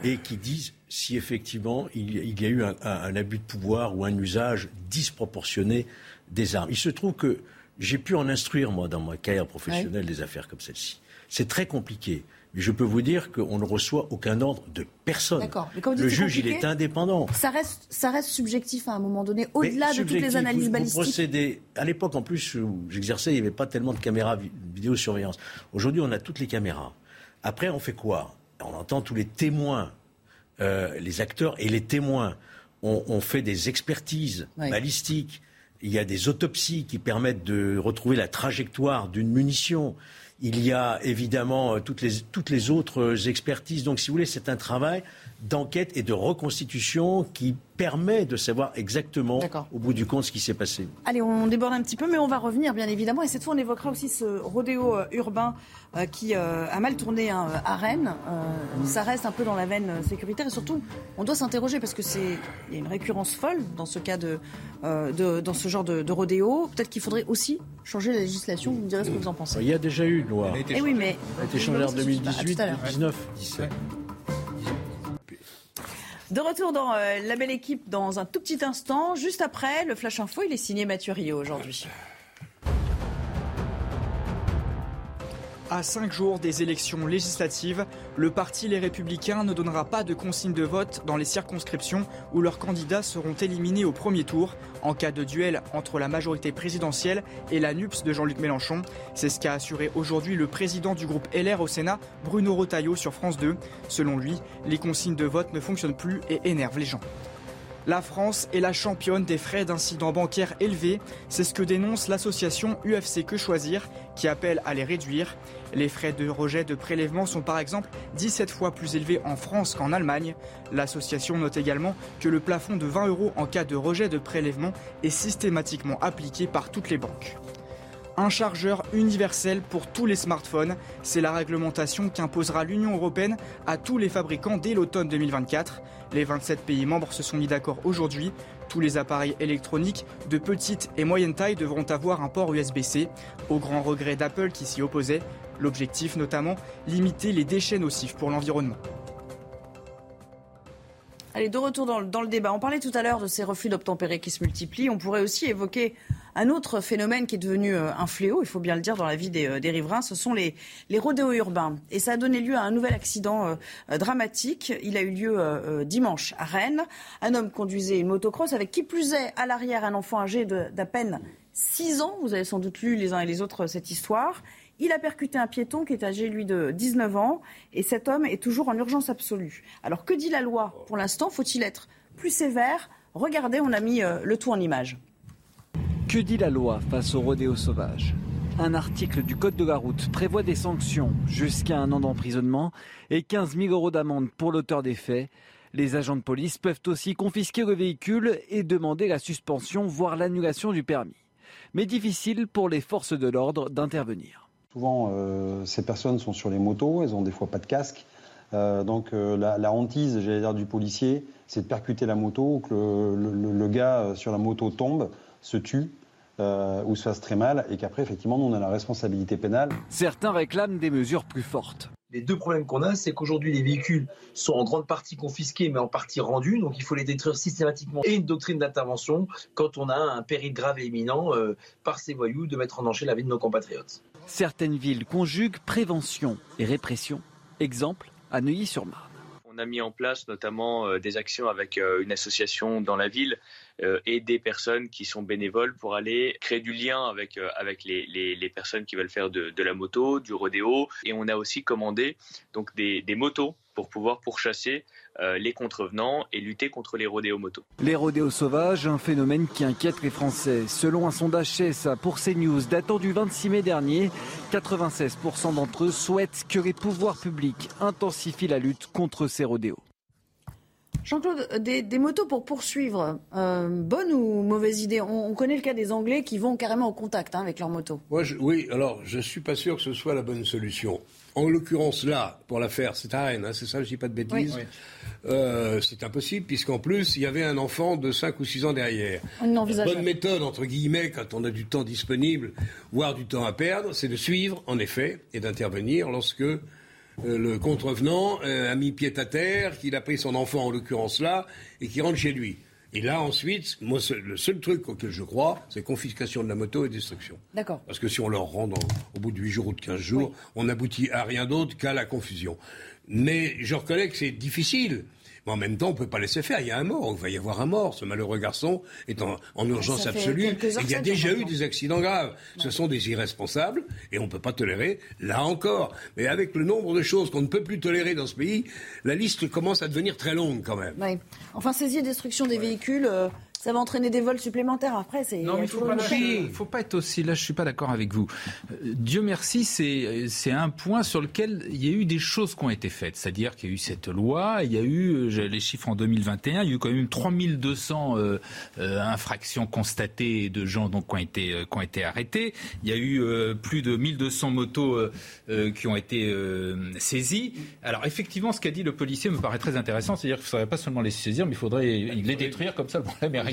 et qui dise si effectivement il y a eu un, abus de pouvoir ou un usage disproportionné des armes. Il se trouve que j'ai pu en instruire, moi, dans ma carrière professionnelle, des affaires comme celle-ci. C'est très compliqué. Mais je peux vous dire qu'on ne reçoit aucun ordre de personne. le juge, il est indépendant. Ça reste, ça reste subjectif à un moment donné, au-delà de toutes les analyses balistiques. à l'époque, en plus, où j'exerçais, il n'y avait pas tellement de caméras vidéosurveillance. Aujourd'hui, on a toutes les caméras. Après, on fait quoi? On entend tous les témoins, euh, les acteurs et les témoins. On, fait des expertises balistiques. Il y a des autopsies qui permettent de retrouver la trajectoire d'une munition. Il y a évidemment euh, toutes les, autres euh, expertises. Donc, si vous voulez, c'est un travail d'enquête et de reconstitution qui permet de savoir exactement, au bout du compte, ce qui s'est passé. Allez, on déborde un petit peu, mais on va revenir, bien évidemment. Et cette fois, on évoquera aussi ce rodéo euh, urbain qui a mal tourné hein, à Rennes. ça reste un peu dans la veine sécuritaire. Et surtout, on doit s'interroger parce que c'est y a une récurrence folle dans ce cas de, de dans ce genre de, de rodéo. Peut-être qu'il faudrait aussi changer la législation. Vous me direz ce que vous en pensez. Il y a déjà eu une loi. Elle a été, eh oui, mais... Elle a été changée en 2018, 2019, 17. De retour dans euh, la belle équipe dans un tout petit instant. Juste après, le Flash Info, il est signé Mathieu Rio aujourd'hui. À cinq jours des élections législatives, le parti Les Républicains ne donnera pas de consigne de vote dans les circonscriptions où leurs candidats seront éliminés au premier tour en cas de duel entre la majorité présidentielle et la NUPS de Jean-Luc Mélenchon. C'est ce qu'a assuré aujourd'hui le président du groupe LR au Sénat, Bruno Rotaillot, sur France 2. Selon lui, les consignes de vote ne fonctionnent plus et énervent les gens. La France est la championne des frais d'incidents bancaires élevés. C'est ce que dénonce l'association UFC Que Choisir qui appelle à les réduire. Les frais de rejet de prélèvement sont par exemple 17 fois plus élevés en France qu'en Allemagne. L'association note également que le plafond de 20 euros en cas de rejet de prélèvement est systématiquement appliqué par toutes les banques. Un chargeur universel pour tous les smartphones, c'est la réglementation qu'imposera l'Union européenne à tous les fabricants dès l'automne 2024. Les 27 pays membres se sont mis d'accord aujourd'hui. Tous les appareils électroniques de petite et moyenne taille devront avoir un port USB-C, au grand regret d'Apple qui s'y opposait. L'objectif notamment, limiter les déchets nocifs pour l'environnement. Allez, de retour dans, le débat. On parlait tout à l'heure de ces refus d'obtempérer qui se multiplient. On pourrait aussi évoquer un autre phénomène qui est devenu euh, un fléau, il faut bien le dire, dans la vie des, euh, riverains, ce sont les, les rodéos urbains. Et ça a donné lieu à un nouvel accident euh, dramatique. Il a eu lieu dimanche à Rennes. Un homme conduisait une motocross avec qui plus est à l'arrière un enfant âgé d'à peine 6 ans. Vous avez sans doute lu les uns et les autres cette histoire. Il a percuté un piéton qui est âgé, lui, de 19 ans. Et cet homme est toujours en urgence absolue. Alors, que dit la loi pour l'instant? Faut-il être plus sévère? Regardez, on a mis le tout en image. Que dit la loi face au rodéo sauvage? Un article du Code de la route prévoit des sanctions jusqu'à un an d'emprisonnement et 15 000 euros d'amende pour l'auteur des faits. Les agents de police peuvent aussi confisquer le véhicule et demander la suspension, voire l'annulation du permis. Mais difficile pour les forces de l'ordre d'intervenir. Souvent, euh, ces personnes sont sur les motos, elles ont des fois pas de casque. Euh, donc euh, la, hantise, j'allais dire, du policier, c'est de percuter la moto, que le gars sur la moto tombe, se tue euh, ou se fasse très mal et qu'après, effectivement, nous, on a la responsabilité pénale. Certains réclament des mesures plus fortes. Les deux problèmes qu'on a, c'est qu'aujourd'hui, les véhicules sont en grande partie confisqués, mais en partie rendus, donc il faut les détruire systématiquement. Et une doctrine d'intervention quand on a un péril grave et imminent euh, par ces voyous de mettre en danger la vie de nos compatriotes. Certaines villes conjuguent prévention et répression. Exemple à Neuilly-sur-Marne. On a mis en place notamment euh, des actions avec une association dans la ville euh, et des personnes qui sont bénévoles pour aller créer du lien avec, euh, avec les, les, personnes qui veulent faire de, la moto, du rodéo. Et on a aussi commandé donc des, des motos pour pouvoir pourchasser euh, les contrevenants et lutter contre les rodéos motos. Les rodéos sauvages, un phénomène qui inquiète les Français. Selon un sondage CSA pour CNews datant du 26 mai dernier, 96% d'entre eux souhaitent que les pouvoirs publics intensifient la lutte contre ces rodéos. Jean-Claude, des, motos pour poursuivre, euh, bonne ou mauvaise idée? On, connaît le cas des Anglais qui vont carrément au contact hein, avec leurs motos. oui, alors je ne suis pas sûr que ce soit la bonne solution. En l'occurrence, là, pour l'affaire, c'est à Rennes, hein, c'est ça, je ne dis pas de bêtises. Euh, c'est impossible, puisqu'en plus, il y avait un enfant de 5 ou 6 ans derrière. Bonne méthode, entre guillemets, quand on a du temps disponible, voire du temps à perdre, c'est de suivre, en effet, et d'intervenir lorsque euh, le contrevenant euh, a mis pied à terre, qu'il a pris son enfant, en l'occurrence là, et qui rentre chez lui. Et là, ensuite, moi, le seul truc auquel je crois, c'est confiscation de la moto et destruction. D'accord. Parce que si on leur rend au bout de 8 jours ou de 15 jours, on n'aboutit à rien d'autre qu'à la confusion. Mais je reconnais que c'est difficile. Mais en même temps, on ne peut pas laisser faire. Il y a un mort, il va y avoir un mort. Ce malheureux garçon est en, urgence absolue. Et il y a déjà eu des accidents graves. Ce sont des irresponsables et on ne peut pas tolérer, là encore. Mais avec le nombre de choses qu'on ne peut plus tolérer dans ce pays, la liste commence à devenir très longue quand même. Oui. Enfin, saisie et destruction des véhicules. Euh, ça va entraîner des vols supplémentaires après. C'est, non, mais il ne faut, pas être aussi. Là, je ne suis pas d'accord avec vous. Euh, Dieu merci, c'est, c'est un point sur lequel il y a eu des choses qui ont été faites. C'est-à-dire qu'il y a eu cette loi, il y a eu, euh, les chiffres en 2021, il y a eu quand même 3200 euh, infractions constatées de gens donc, qui, ont été, qui ont été arrêtés. Il y a eu plus de 1200 motos qui ont été saisies. Alors, effectivement, ce qu'a dit le policier me paraît très intéressant. C'est-à-dire qu'il ne faudrait pas seulement les saisir, mais il faudrait les détruire. Comme ça, le problème est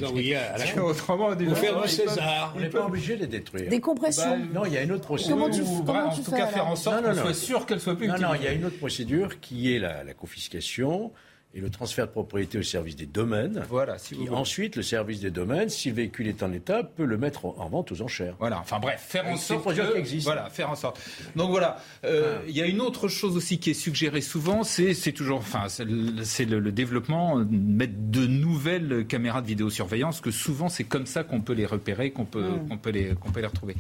Autrement, on faire du César. On n'est pas obligé de les détruire. Des compressions. Bah, non, il y a une autre procédure. Comment tu, comment en tout cas, faire en sorte qu'on soit sûr qu'elle soit plus Non, non, il y a une autre procédure qui est la, la confiscation et le transfert de propriété au service des domaines. Voilà. Si vous ensuite, le service des domaines, si le véhicule est en état, peut le mettre en vente aux enchères. Voilà. Enfin bref, faire en sorte que, existe. voilà, faire en sorte. Donc voilà. Euh, ah. Il y a une autre chose aussi qui est suggérée souvent, c'est toujours, enfin, c'est le, développement de mettre de nouvelles caméras de vidéosurveillance. Que souvent, c'est comme ça qu'on peut les repérer, qu'on peut, hmm. qu'on peut les, qu'on peut les retrouver.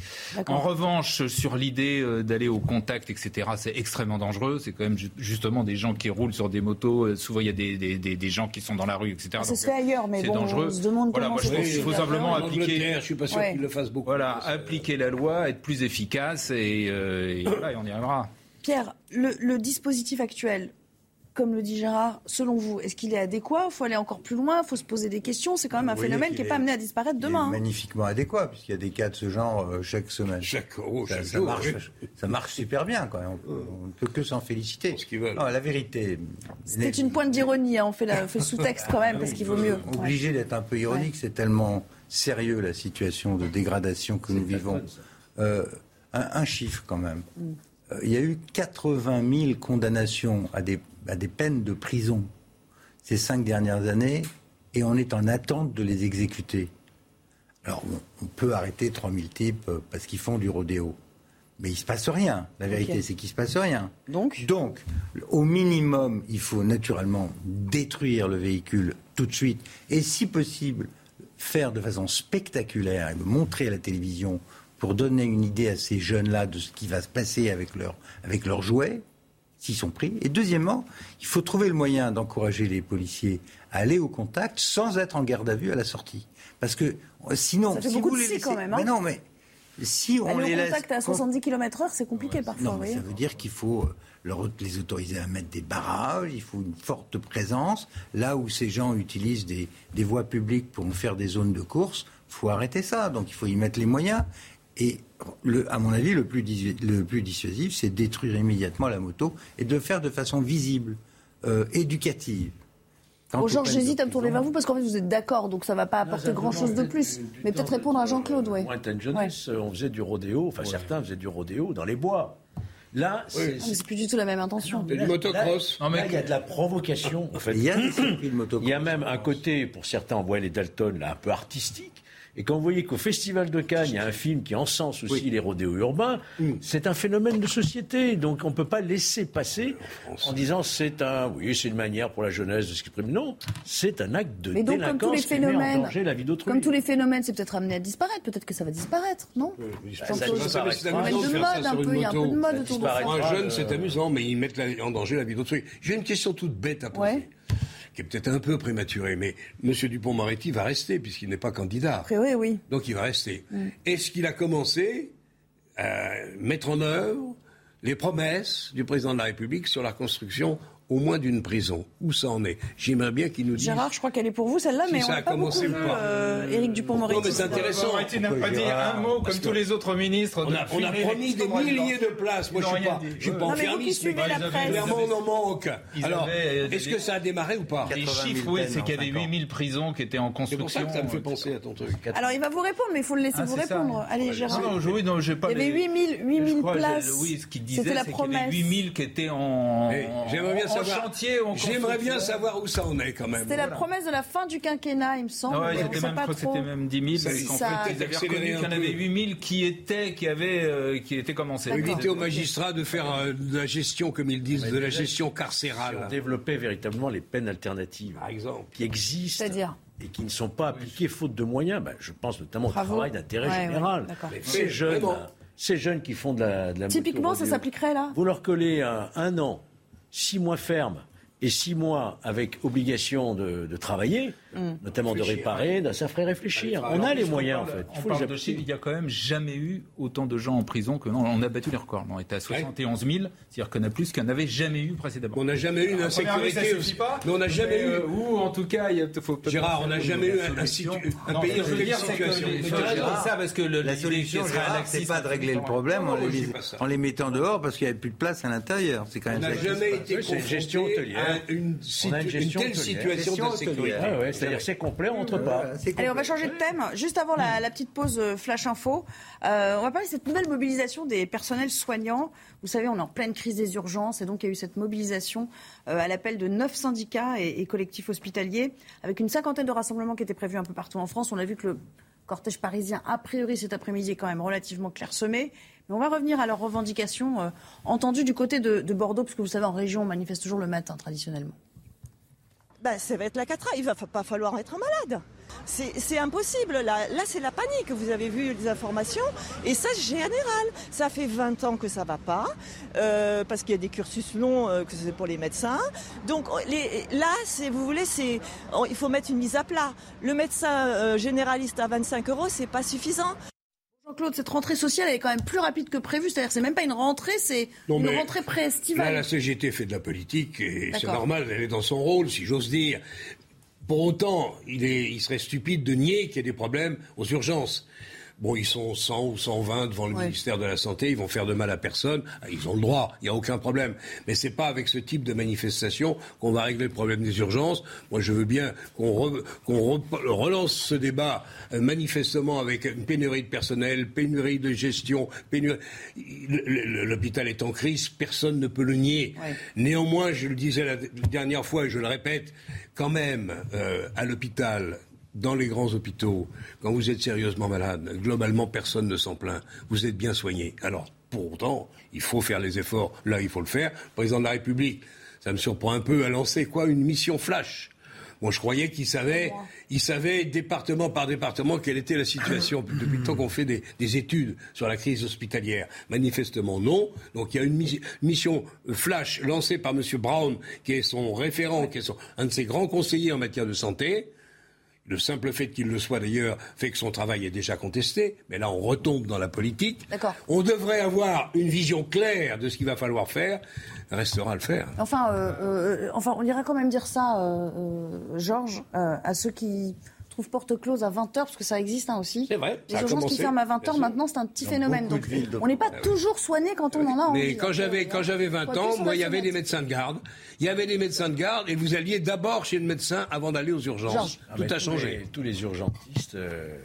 En revanche, sur l'idée euh, d'aller au contact, etc., c'est extrêmement dangereux. C'est quand même justement des gens qui roulent sur des motos. Euh, souvent, il y a des, gens qui sont dans la rue, etc. Ça se fait ailleurs, mais bon, dangereux. on se demande voilà, moi, je pense qu'il faut simplement appliquer. Je suis pas sûr qu'il le fasse beaucoup. Voilà, appliquer la loi, être plus efficace et, euh, voilà, et on y arrivera. Pierre, le dispositif actuel, comme le dit Gérard, selon vous, est-ce qu'il est adéquat? Il faut aller encore plus loin, il faut se poser des questions. C'est quand même un phénomène qui n'est pas amené à disparaître demain. Est magnifiquement adéquat, puisqu'il y a des cas de ce genre euh, chaque semaine. Chaque, oh, ça, ça, marche, ça, marche, super bien. Quand même. On, ne peut que s'en féliciter. Non, la vérité. C'était une pointe d'ironie. Hein. On fait, le sous-texte quand même, parce qu'il vaut mieux. Obligé d'être un peu ironique, c'est tellement sérieux la situation de dégradation que nous vivons. Euh, un, chiffre quand même. Mm. Euh, il y a eu 80 000 condamnations à des à des peines de prison ces cinq dernières années et on est en attente de les exécuter. Alors, on, peut arrêter 3000 types euh, parce qu'ils font du rodéo. Mais il ne se passe rien. La vérité, c'est qu'il ne se passe rien. Donc Donc, au minimum, il faut naturellement détruire le véhicule tout de suite. Et si possible, faire de façon spectaculaire et le montrer à la télévision pour donner une idée à ces jeunes-là de ce qui va se passer avec, leur, avec leurs jouets s'ils sont pris. Et deuxièmement, il faut trouver le moyen d'encourager les policiers à aller au contact sans être en garde à vue à la sortie. Parce que euh, sinon, ça fait si beaucoup vous de les quand même. Hein. mais non, mais si on aller les au contact à 70 km/h, c'est compliqué parfois. Non, ça veut dire qu'il faut euh, leur, les autoriser à mettre des barrages, il faut une forte présence. Là où ces gens utilisent des, des voies publiques pour faire des zones de course, faut arrêter ça. Donc il faut y mettre les moyens. Et le, à mon avis, le plus, le plus dissuasif, c'est détruire immédiatement la moto et de le faire de façon visible, euh, éducative. Bon, Georges, j'hésite à me tourner vers vous parce qu'en fait, vous êtes d'accord, donc ça ne va pas apporter grand-chose de plus. Mais peut-être répondre à Jean-Claude, oui. Moi, jeunesse, on faisait du rodéo, enfin certains faisaient du rodéo dans les bois. Là, ah, c'est plus du tout la même intention. Et du motocross. Là, il y a de la provocation. En fait. Il y a des motocross. Il y a même un côté, pour certains, on voit les Dalton, là, un peu artistique. Et quand vous voyez qu'au Festival de Cannes, il y a un film qui encense aussi les rodéos urbains, mm. c'est un phénomène de société. Donc on ne peut pas laisser passer en disant c'est un, oui, c'est une manière pour la jeunesse de s'exprimer. Non, c'est un acte de Mais donc, délinquance comme tous les phénomènes, qui met en danger la vie d'autrui. Comme tous les phénomènes, c'est peut-être amené à disparaître. Peut-être que ça va disparaître, non oui, ça, ça, ça, ça, un peu. Il y a un peu de mode autour de ça. Pour un jeune, c'est amusant, mais ils mettent en danger la vie d'autrui. J'ai une question toute bête à poser qui est peut-être un peu prématuré, mais M. Dupont-Moretti va rester puisqu'il n'est pas candidat. Oui, oui. Donc il va rester. Mm. Est-ce qu'il a commencé à mettre en œuvre les promesses du président de la République sur la construction au moins d'une prison. Où ça en est? J'aimerais bien qu'il nous dise. Gérard, je crois qu'elle est pour vous celle-là, mais on n'a pas beaucoup vu euh, Éric Dupont-Moretti. Non, mais c'est intéressant. Moretti n'a pas dit un mot comme tous les autres ministres. On a, on a promis des milliers de places. Moi, je ne suis pas, je suis pas enfermiste, mais clairement, on en manque. Alors, est-ce que ça a démarré ou pas? Les chiffres, oui, c'est qu'il y avait 8000 prisons qui étaient en construction. C'est pour ça que ça me fait penser à ton truc. Alors, il va vous répondre, mais il faut le laisser ah, vous répondre. Allez, Gérard. Non, oui, non, j'ai pas. Il y avait 8000 places. Oui, ce qu'il disait, c'est qu'il y avait 8000 qui étaient en chantier. J'aimerais bien savoir où ça en est quand même. C'était la promesse de la fin du quinquennat, il me semble. Ouais, c'était même, c'était même 10 000. Parce qu'en fait, ils avaient reconnu qu'il y en avait 8 000 qui étaient, qui avaient, euh, qui étaient commencés. Éviter aux magistrats de faire euh, de la gestion, comme ils disent, de la gestion carcérale. Développer véritablement les peines alternatives. Par exemple. Qui existent. C'est-à-dire et qui ne sont pas appliquées faute de moyens. Ben, je pense notamment au travail d'intérêt général. ces jeunes, ces jeunes qui font de la, de la Typiquement, ça s'appliquerait là Vous leur collez un, un an, six mois ferme, et six mois avec obligation de, de travailler, mm. notamment de réparer, ça ferait réfléchir. on a les moyens, en fait. Il, faut il n'y a quand même jamais eu autant de gens en prison que non. On a battu les records. On était à 71 000, c'est-à-dire qu'on a plus qu'on n'avait jamais eu précédemment. On n'a jamais eu une insécurité. Pas, mais on n'a jamais eu. Euh, ou en tout cas, il faut Gérard, on n'a jamais eu un, pays en situation. ça parce que la solution, c'est pas de régler le problème en les mettant dehors parce qu'il n'y avait plus de place à l'intérieur. C'est quand même. On n'a jamais été gestion hôtelière une, telle situation d'insécurité. Ah c'est-à-dire c'est complet, on rentre pas. Allez, on va changer de thème. Juste avant la, petite pause euh, flash info, euh, on va parler de cette nouvelle mobilisation des personnels soignants. Vous savez, on est en pleine crise des urgences et donc il y a eu cette mobilisation euh, à l'appel de neuf syndicats et, collectifs hospitaliers avec une cinquantaine de rassemblements qui étaient prévus un peu partout en France. On a vu que le cortège parisien, a priori cet après-midi, est quand même relativement clairsemé. Mais on va revenir à leurs revendications euh, entendues du côté de, Bordeaux, parce que vous savez, en région, on manifeste toujours le matin traditionnellement. Ben, ça va être la catra. Il va pas falloir être malade. C'est impossible. Là, là c'est la panique. Vous avez vu les informations. Et ça, général. Ça fait 20 ans que ça va pas. Euh, parce qu'il y a des cursus longs, euh, que c'est pour les médecins. Donc les, là, vous voulez, il faut mettre une mise à plat. Le médecin généraliste à 25 euros, c'est pas suffisant. Jean-Claude, cette rentrée sociale elle est quand même plus rapide que prévu. C'est-à-dire, c'est même pas une rentrée, c'est une rentrée pré-estivale. Là, la CGT fait de la politique et c'est normal, elle est dans son rôle, si j'ose dire. Pour autant, il, est, il serait stupide de nier qu'il y a des problèmes aux urgences. Bon, ils sont 100 ou 120 devant le ministère de la Santé, ils vont faire de mal à personne, ah, ils ont le droit, il n'y a aucun problème. Mais c'est pas avec ce type de manifestation qu'on va régler le problème des urgences. Moi, je veux bien qu'on relance ce débat euh, manifestement avec une pénurie de personnel, pénurie de gestion, pénurie... L'hôpital est en crise, personne ne peut le nier. Néanmoins, je le disais la dernière fois et je le répète, quand même, euh, à l'hôpital, dans les grands hôpitaux, quand vous êtes sérieusement malade, globalement, personne ne s'en plaint. Vous êtes bien soigné. Alors, pour autant, il faut faire les efforts. Là, il faut le faire. Le président de la République, ça me surprend un peu, a lancé quoi? Une mission flash. Moi, je croyais qu'il savait, il savait département par département quelle était la situation depuis le temps qu'on fait des, études sur la crise hospitalière. Manifestement, non. Donc, il y a une mission flash lancée par M. Brown, qui est son référent, qui est un de ses grands conseillers en matière de santé le simple fait qu'il le soit d'ailleurs fait que son travail est déjà contesté, mais là on retombe dans la politique. On devrait avoir une vision claire de ce qu'il va falloir faire. Restera à le faire. Enfin, euh, euh, enfin, on irait quand même dire ça, euh, Georges, à ceux qui porte close à 20h, parce que ça existe hein, aussi. C'est vrai. Les urgences qui ferment à 20h, maintenant, c'est un petit phénomène. Donc, on n'est pas toujours soigné quand on en a envie. Mais quand j'avais, quand j'avais 20 ans, moi, il y avait des médecins de garde. Il y avait des médecins de garde et vous alliez d'abord chez le médecin avant d'aller aux urgences. Tout a changé. tous les urgentistes euh,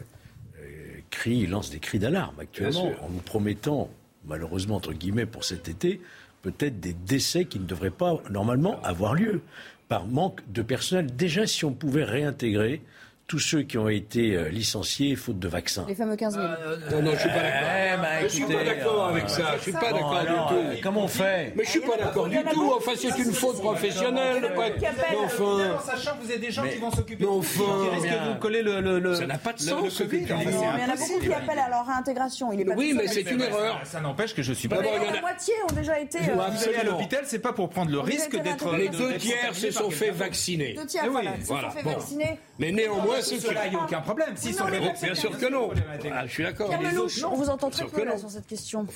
euh, crient, lancent des cris d'alarme actuellement en nous promettant, malheureusement, entre guillemets, pour cet été, peut-être des décès qui ne devraient pas normalement avoir lieu par manque de personnel. Déjà, si on pouvait réintégrer tous ceux qui ont été euh, licenciés faute de vaccin. Les fameux 15 000. Euh, non, non, je suis pas d'accord. Eh, bah, je suis pas d'accord avec ça. Je suis pas d'accord du tout. Comment on fait Mais je suis pas d'accord du tout. Enfin, c'est une faute professionnelle. Enfin. Sachant que vous avez des gens qui vont s'occuper. Enfin. que vous collez le. Ça n'a pas de sens. Il y en a beaucoup qui appellent à leur réintégration. Oui, mais c'est une erreur. Ça n'empêche que je suis pas d'accord. La moitié ont déjà été. Vous allez à l'hôpital, c'est pas pour prendre le risque d'être. Les deux tiers se sont fait vacciner. Deux tiers, voilà. Se sont fait vacciner. Mais néanmoins, ceux qui. il n'y a aucun problème. Bien sûr que non. Ah, je suis d'accord. On vous entend très peu sur cette question.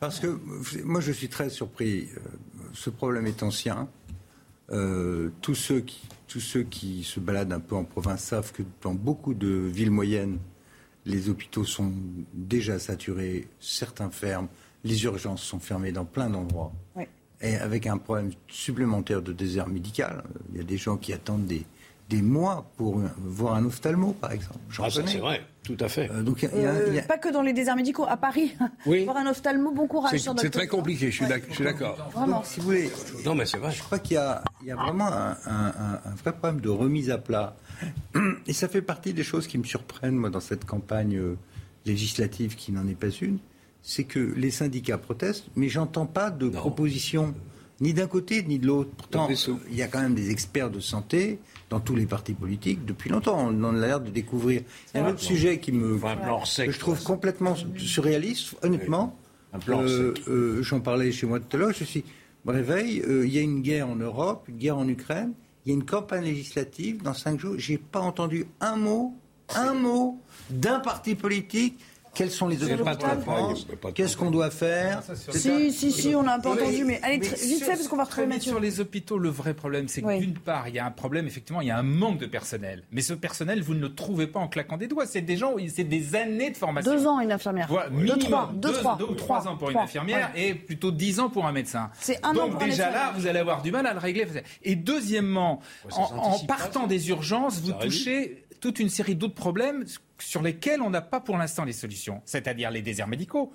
Parce que moi, je suis très surpris. Euh, ce problème est ancien. tous, ceux qui, tous ceux qui se baladent un peu en province savent que dans beaucoup de villes moyennes, les hôpitaux sont déjà saturés, certains ferment, les urgences sont fermées dans plein d'endroits. Et avec un problème supplémentaire de désert médical, il y a des gens qui attendent des, des mois pour voir un ophtalmo, par exemple. Ah, c'est vrai, tout à fait. Euh, donc, euh, Pas que dans les déserts médicaux, à Paris. voir un ophtalmo, bon courage. C'est très compliqué, je suis d'accord. Vraiment. si vous voulez, non, mais c'est vrai. Je crois qu'il y, a, vraiment un, un, vrai problème de remise à plat. Et ça fait partie des choses qui me surprennent, moi, dans cette campagne euh, législative qui n'en est pas une. C'est que les syndicats protestent, mais j'entends pas de proposition ni d'un côté ni de l'autre. Pourtant, il y a quand même des experts de santé dans tous les partis politiques depuis longtemps. On a l'air de découvrir. Il y a un autre sujet qui me, que je trouve complètement surréaliste, honnêtement. Euh, euh, J'en parlais chez moi tout à l'heure. Je suis me réveille. Euh, il y a une guerre en Europe, une guerre en Ukraine. Il y a une campagne législative dans cinq jours. J'ai pas entendu un mot, un mot d'un parti politique quels sont les objectifs France Qu'est-ce qu'on doit faire Si, si, si, on n'a pas entendu, mais allez, vite fait, parce qu'on va retrouver Mathieu. Sur les hôpitaux, le vrai problème, c'est que d'une part, il y a un problème, effectivement, il y a un manque de personnel. Mais ce personnel, vous ne le trouvez pas en claquant des doigts. C'est des gens, c'est des années de formation. Deux ans, une infirmière. Voilà, deux, trois, deux, trois, deux ou trois, ans pour une infirmière et plutôt dix ans pour un médecin. C'est un Donc déjà là, vous allez avoir du mal à le régler. Et deuxièmement, en partant des urgences, vous touchez toute une série d'autres problèmes sur lesquels on n'a pas pour l'instant les solutions, c'est-à-dire les déserts médicaux.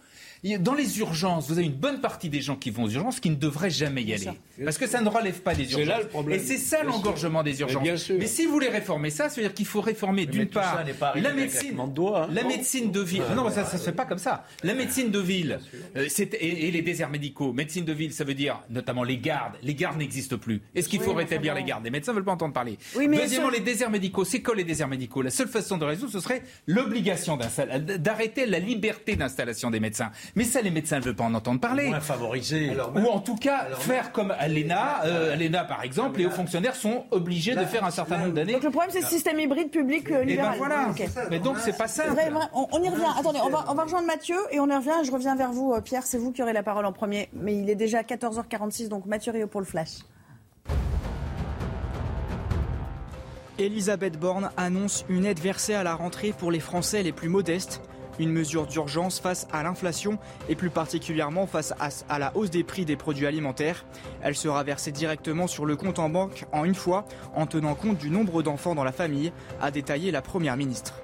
Dans les urgences, vous avez une bonne partie des gens qui vont aux urgences qui ne devraient jamais y aller. Parce que ça ne relève pas des urgences. Là le problème. Et c'est ça l'engorgement des urgences. Mais, si vous voulez réformer ça, ça veut dire qu'il faut réformer d'une part la médecine, de hein. la médecine de ville. non, ça ne se fait pas comme ça. La médecine de ville euh, et, et, les déserts médicaux. Médecine de ville, ça veut dire notamment les gardes. Les gardes n'existent plus. Est-ce qu'il faut rétablir les gardes? Les médecins ne veulent pas entendre parler. Deuxièmement, les déserts médicaux. C'est quoi les déserts médicaux? La seule façon de résoudre, ce serait l'obligation d'arrêter la liberté d'installation des médecins. Mais ça, les médecins ne veulent pas en entendre parler. Moins favoriser. Ou en tout cas, faire comme l'ENA. Euh, par exemple, les hauts fonctionnaires sont obligés de faire un certain nombre d'années. Donc le problème, c'est le système hybride public euh. Et ben voilà. Mais donc, c'est pas ça. On, y revient. Attendez, on va, on va rejoindre Mathieu et on y revient. Je reviens vers vous, euh, Pierre. C'est vous qui aurez la parole en premier. Mais il est déjà 14h46, donc Mathieu Rio pour le Flash. Elisabeth Borne annonce une aide versée à la rentrée pour les Français les plus modestes. Une mesure d'urgence face à l'inflation et plus particulièrement face à, la hausse des prix des produits alimentaires. Elle sera versée directement sur le compte en banque en une fois en tenant compte du nombre d'enfants dans la famille, a détaillé la Première ministre.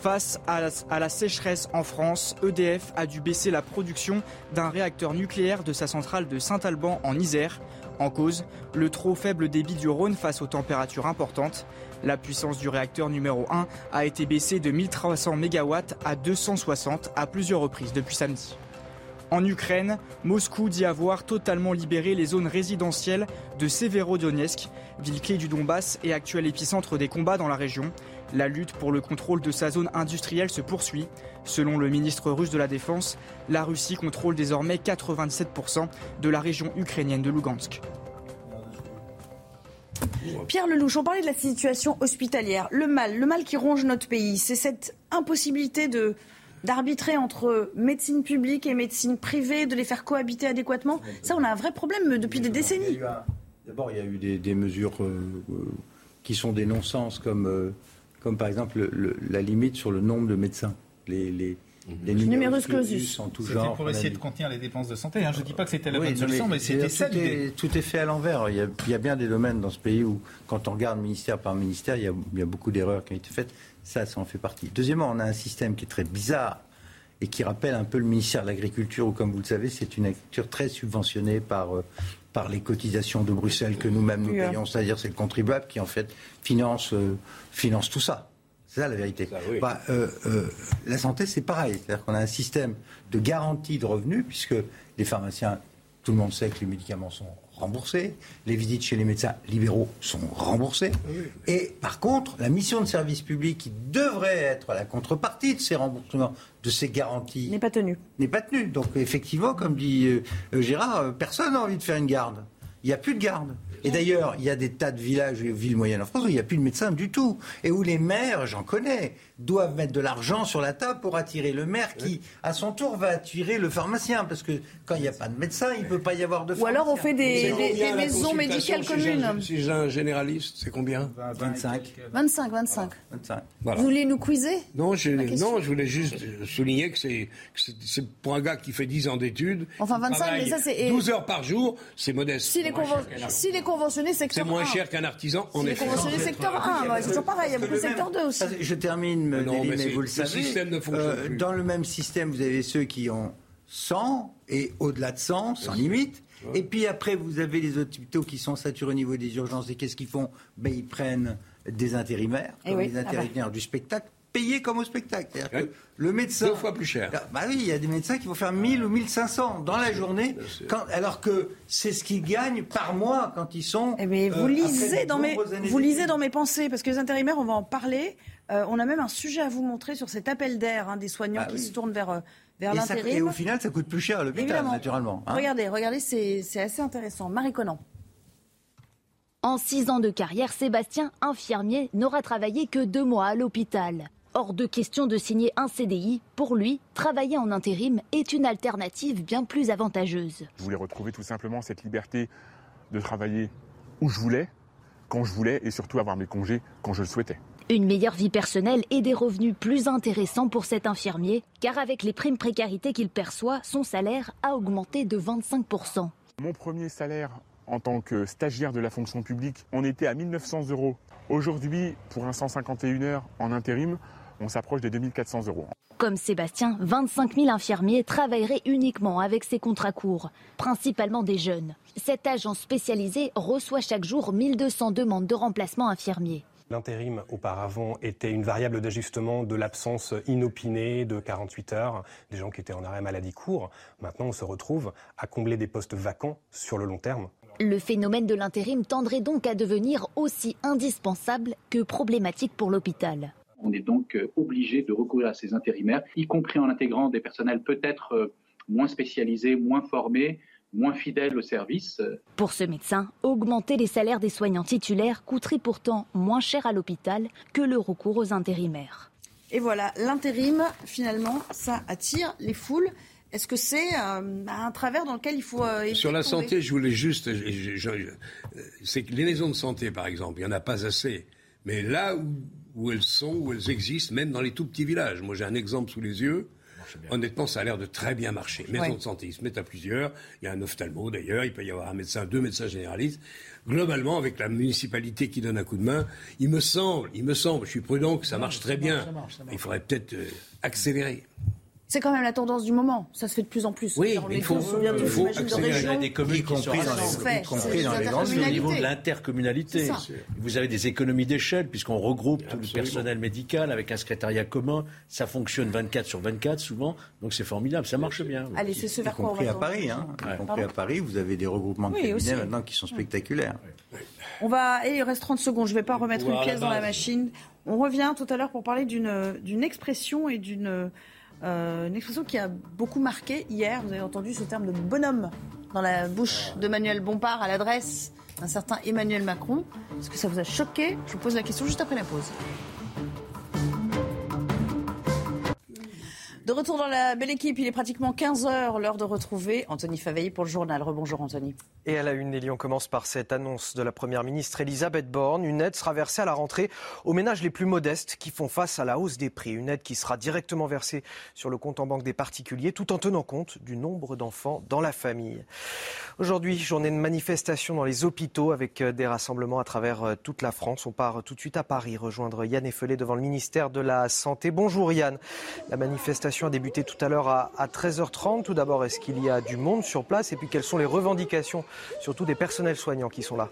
Face à la, sécheresse en France, EDF a dû baisser la production d'un réacteur nucléaire de sa centrale de Saint-Alban en Isère. En cause, le trop faible débit du Rhône face aux températures importantes. La puissance du réacteur numéro 1 a été baissée de 1300 MW à 260 à plusieurs reprises depuis samedi. En Ukraine, Moscou dit avoir totalement libéré les zones résidentielles de Severodonetsk, ville clé du Donbass et actuel épicentre des combats dans la région. La lutte pour le contrôle de sa zone industrielle se poursuit. Selon le ministre russe de la Défense, la Russie contrôle désormais 97% de la région ukrainienne de Lugansk. Pierre Lelouch, on parlait de la situation hospitalière. Le mal, le mal qui ronge notre pays, c'est cette impossibilité de d'arbitrer entre médecine publique et médecine privée, de les faire cohabiter adéquatement. Ça, on a un vrai problème depuis des décennies. D'abord, il y a eu des, mesures euh, euh, qui sont des non-sens, comme, euh, comme par exemple la limite sur le nombre de médecins. Des numerus clausus en tout genre. pour essayer de contenir les dépenses de santé. Hein. Je ne dis pas que c'était la bonne solution, mais, c'était ça tout est, tout est fait à l'envers. Il, il, y a bien des domaines dans ce pays où, quand on regarde ministère par ministère, il y a, il y a beaucoup d'erreurs qui ont été faites. Ça, ça en fait partie. Deuxièmement, on a un système qui est très bizarre et qui rappelle un peu le ministère de l'Agriculture, où, comme vous le savez, c'est une agriculture très subventionnée par, euh, par les cotisations de Bruxelles que nous-mêmes nous payons. C'est-à-dire, c'est le contribuable qui, en fait, finance, euh, finance tout ça. C'est ça la vérité. Bah, euh, euh, la santé, c'est pareil. C'est-à-dire qu'on a un système de garantie de revenus, puisque les pharmaciens, tout le monde sait que les médicaments sont remboursés, les visites chez les médecins libéraux sont remboursées. Et par contre, la mission de service public qui devrait être la contrepartie de ces remboursements, de ces garanties, n'est pas tenue. N'est pas tenue. Donc effectivement, comme dit euh, Gérard, personne n'a envie de faire une garde. Il n'y a plus de garde. Et d'ailleurs, il y a des tas de villages et villes moyennes en France où il n'y a plus de médecins du tout. Et où les maires, j'en connais, doivent mettre de l'argent sur la table pour attirer le maire qui, à son tour, va attirer le pharmacien. Parce que quand il n'y a pas de médecin, il ne peut pas y avoir de pharmacien. Ou alors on fait des, maisons médicales communes. Si j'ai un généraliste, c'est combien 25. 25, 25. 25. Vous voulez nous quizer? Non je, non, je voulais juste souligner que c'est pour un gars qui fait 10 ans d'études. Enfin, 25, mais ça c'est. 12 heures par jour, c'est modeste. Si les, si les conventionnés secteur 1. C'est moins cher qu'un artisan, en si effet. Les conventionnés secteur 1, c'est toujours pareil, il y a beaucoup de secteur 2 aussi. Je termine mais, vous le, savez, euh, dans le même système, vous avez ceux qui ont 100 et au-delà de 100, sans limite. Et puis après, vous avez les hôpitaux qui sont saturés au niveau des urgences. Et qu'est-ce qu'ils font? Ben, Ils prennent des intérimaires, eh comme les ah bah. intérimaires du spectacle, payés comme au spectacle. le médecin. Deux fois plus cher. Bah oui, il y a des médecins qui vont faire 1000 ou 1500 dans la journée, alors que c'est ce qu'ils gagnent par mois quand ils sont. Eh bien, vous, euh, lisez dans mes, vous lisez dans mes pensées, parce que les intérimaires, on va en parler. Euh, on a même un sujet à vous montrer sur cet appel d'air hein, des soignants ah qui se tournent vers, euh, vers l'intérim. Et au final, ça coûte plus cher à l'hôpital, naturellement. Hein. Regardez, regardez, c'est assez intéressant. Marie Conan. En six ans de carrière, Sébastien, infirmier, n'aura travaillé que deux mois à l'hôpital. Hors de question de signer un CDI. Pour lui, travailler en intérim est une alternative bien plus avantageuse. Je voulais retrouver tout simplement cette liberté de travailler où je voulais, quand je voulais et surtout avoir mes congés quand je le souhaitais. Une meilleure vie personnelle et des revenus plus intéressants pour cet infirmier, car avec les primes précarité qu'il perçoit, son salaire a augmenté de 25%. Mon premier salaire en tant que stagiaire de la fonction publique, on était à 1900 euros. Aujourd'hui, pour un 151 heures en intérim, on s'approche des 2400 euros. Comme Sébastien, 25 000 infirmiers travailleraient uniquement avec ces contrats courts, principalement des jeunes. Cette agence spécialisée reçoit chaque jour 1200 demandes de remplacement infirmiers. L'intérim auparavant était une variable d'ajustement de l'absence inopinée de 48 heures, des gens qui étaient en arrêt maladie court. Maintenant, on se retrouve à combler des postes vacants sur le long terme. Le phénomène de l'intérim tendrait donc à devenir aussi indispensable que problématique pour l'hôpital. On est donc euh, obligé de recourir à ces intérimaires, y compris en intégrant des personnels peut-être euh, moins spécialisés, moins formés, moins fidèles au service. Pour ce médecin, augmenter les salaires des soignants titulaires coûterait pourtant moins cher à l'hôpital que le recours aux intérimaires. Et voilà, l'intérim, finalement, ça attire les foules. Est-ce que c'est euh, un travers dans lequel il faut... Euh, Sur la santé, je voulais juste... C'est que les maisons de santé, par exemple, il n'y en a pas assez. Mais là où, où, elles sont, où elles existent, même dans les tout petits villages. Moi, j'ai un exemple sous les yeux. Honnêtement, ça a l'air de très bien marcher. Maison de santé, ils se mettent à plusieurs. Il y a un ophtalmo d'ailleurs, il peut y avoir un médecin, deux médecins généralistes. Globalement, avec la municipalité qui donne un coup de main, il me semble, il me semble, je suis prudent que ça marche très bien. Il faudrait peut-être euh, accélérer. C'est quand même la tendance du moment. Ça se fait de plus en plus. Oui, mais il faut, il faut accélérer. Il y a des communes qui sont compris dans les grandes au niveau de l'intercommunalité. Vous avez des économies d'échelle puisqu'on regroupe tout le personnel médical avec un secrétariat commun. Ça fonctionne 24 sur 24 souvent, donc c'est formidable. Ça marche bien. Allez, c'est ce vers quoi on va à Paris, hein. Y compris à Paris, vous avez des regroupements de cabinets maintenant qui sont spectaculaires. On va, et il reste 30 secondes. Je ne vais pas remettre une pièce dans la machine. On revient tout à l'heure pour parler d'une expression et d'une euh, une expression qui a beaucoup marqué hier. Vous avez entendu ce terme de bonhomme dans la bouche de Manuel Bompard à l'adresse d'un certain Emmanuel Macron. Est-ce que ça vous a choqué? Je vous pose la question juste après la pause. De retour dans la belle équipe, il est pratiquement 15h, l'heure de retrouver Anthony Faveilly pour le journal. Rebonjour Anthony. Et à la une, Nelly, on commence par cette annonce de la Première ministre Elisabeth Borne. Une aide sera versée à la rentrée aux ménages les plus modestes qui font face à la hausse des prix. Une aide qui sera directement versée sur le compte en banque des particuliers tout en tenant compte du nombre d'enfants dans la famille. Aujourd'hui, journée de manifestation dans les hôpitaux avec euh, des rassemblements à travers euh, toute la France. On part tout de suite à Paris rejoindre Yann Effelé devant le ministère de la Santé. Bonjour Yann. La manifestation a débuté tout à l'heure à, 13h30. Tout d'abord, est-ce qu'il y a du monde sur place? Et puis, quelles sont les revendications, surtout des personnels soignants qui sont là?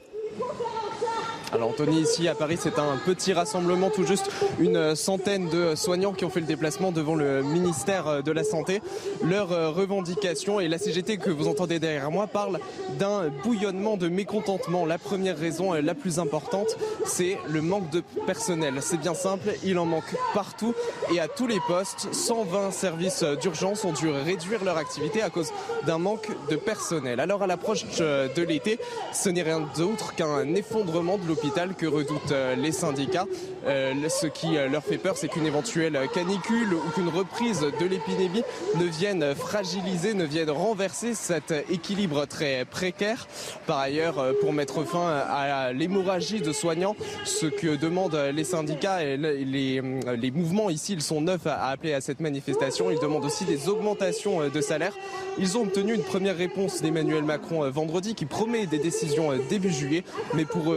Alors Anthony, ici à Paris, c'est un petit rassemblement, tout juste une centaine de soignants qui ont fait le déplacement devant le ministère de la Santé. Leur revendication et la CGT que vous entendez derrière moi parle d'un bouillonnement de mécontentement. La première raison, la plus importante, c'est le manque de personnel. C'est bien simple, il en manque partout et à tous les postes. 120 services d'urgence ont dû réduire leur activité à cause d'un manque de personnel. Alors à l'approche de l'été, ce n'est rien d'autre qu'un effondrement de l'hôpital que redoutent euh, les syndicats. Euh, ce qui euh, leur fait peur, c'est qu'une éventuelle canicule ou qu'une reprise de l'épidémie ne vienne fragiliser, ne vienne renverser cet équilibre très précaire. Par ailleurs, pour mettre fin à l'hémorragie de soignants, ce que demandent les syndicats et les, les mouvements ici, ils sont neufs à appeler à cette manifestation. Ils demandent aussi des augmentations de salaire. Ils ont obtenu une première réponse d'Emmanuel Macron vendredi qui promet des décisions début juillet. Mais pour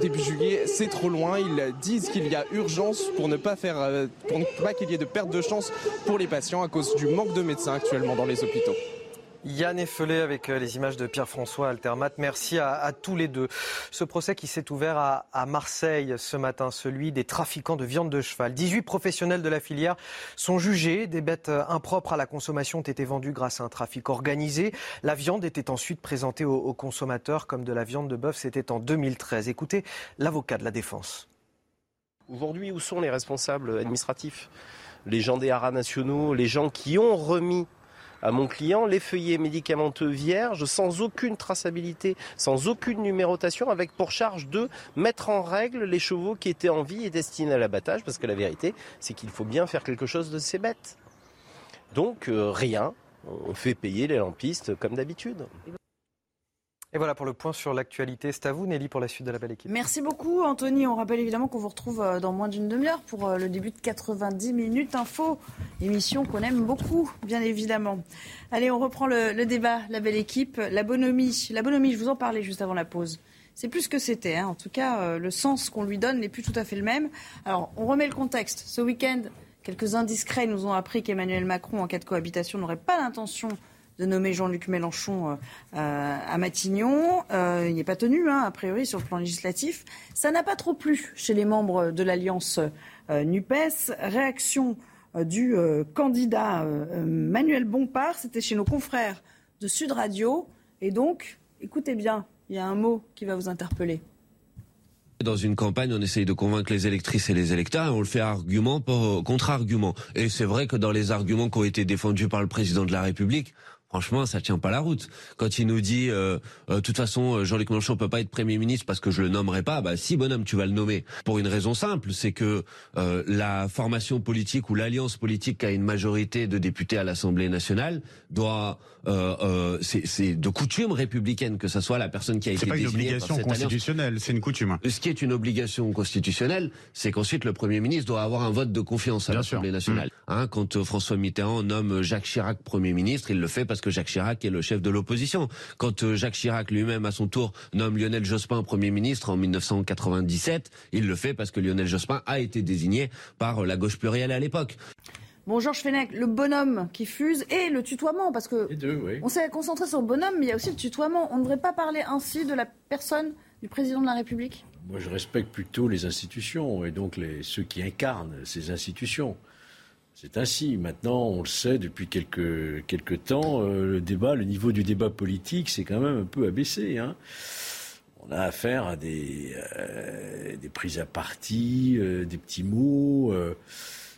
début juillet, c'est trop loin. Ils disent qu'il y a urgence pour ne pas faire, pour ne pas qu'il y ait de perte de chance pour les patients à cause du manque de médecins actuellement dans les hôpitaux. Yann Effelé avec euh, les images de Pierre-François Altermat. Merci à, tous les deux. Ce procès qui s'est ouvert à, Marseille ce matin, celui des trafiquants de viande de cheval. 18 professionnels de la filière sont jugés. Des bêtes euh, impropres à la consommation ont été vendues grâce à un trafic organisé. La viande était ensuite présentée aux, consommateurs comme de la viande de bœuf. C'était en 2013. Écoutez l'avocat de la défense. Aujourd'hui, où sont les responsables administratifs? Les gens des haras nationaux, les gens qui ont remis à mon client les feuillets médicamenteux vierges sans aucune traçabilité, sans aucune numérotation, avec pour charge de mettre en règle les chevaux qui étaient en vie et destinés à l'abattage, parce que la vérité, c'est qu'il faut bien faire quelque chose de ces bêtes. Donc euh, rien, on fait payer les lampistes comme d'habitude. Et voilà pour le point sur l'actualité. C'est à vous, Nelly, pour la suite de la belle équipe. Merci beaucoup, Anthony. On rappelle évidemment qu'on vous retrouve euh, dans moins d'une demi-heure pour euh, le début de 90 minutes info. Émission qu'on aime beaucoup, bien évidemment. Allez, on reprend le, débat, la belle équipe. La bonhomie. La bonhomie, je vous en parlais juste avant la pause. C'est plus ce que c'était. Hein. En tout cas, euh, le sens qu'on lui donne n'est plus tout à fait le même. Alors, on remet le contexte. Ce week-end, quelques indiscrets nous ont appris qu'Emmanuel Macron, en cas de cohabitation, n'aurait pas l'intention de nommer Jean-Luc Mélenchon euh, euh, à Matignon. Euh, il n'est pas tenu, hein, a priori, sur le plan législatif. Ça n'a pas trop plu chez les membres de l'alliance NUPES. Réaction du candidat Manuel Bompard, c'était chez nos confrères de Sud Radio. Et donc, écoutez bien, il y a un mot qui va vous interpeller. Dans une campagne, on essaye de convaincre les électrices et les électeurs et on le fait argument contre argument. Et c'est vrai que dans les arguments qui ont été défendus par le président de la République, Franchement, ça tient pas la route. Quand il nous dit, euh, euh, de toute façon, euh, Jean-Luc Mélenchon peut pas être Premier ministre parce que je le nommerai pas, bah si bonhomme, tu vas le nommer. Pour une raison simple, c'est que la formation politique ou l'alliance politique qui a une majorité de députés à l'Assemblée nationale doit, c'est de coutume républicaine que ce soit la personne qui a été désignée. C'est pas une obligation constitutionnelle, c'est une coutume. Ce qui est une obligation constitutionnelle, c'est qu'ensuite le Premier ministre doit avoir un vote de confiance à l'Assemblée nationale. Mmh. Hein, quand François Mitterrand nomme Jacques Chirac Premier ministre, il le fait parce que que Jacques Chirac est le chef de l'opposition. Quand euh, Jacques Chirac lui-même, à son tour, nomme Lionel Jospin Premier ministre en 1997, il le fait parce que Lionel Jospin a été désigné par euh, la gauche plurielle à l'époque. Bon, Georges Fenech, le bonhomme qui fuse et le tutoiement, parce que on s'est concentré sur le bonhomme, mais il y a aussi le tutoiement. On ne devrait pas parler ainsi de la personne du président de la République? Moi, je respecte plutôt les institutions et donc ceux qui incarnent ces institutions. C'est ainsi. Maintenant, on le sait depuis quelques, temps, euh, le débat, le niveau du débat politique, c'est quand même un peu abaissé. Hein. On a affaire à des, euh, prises à partie, euh, des petits mots.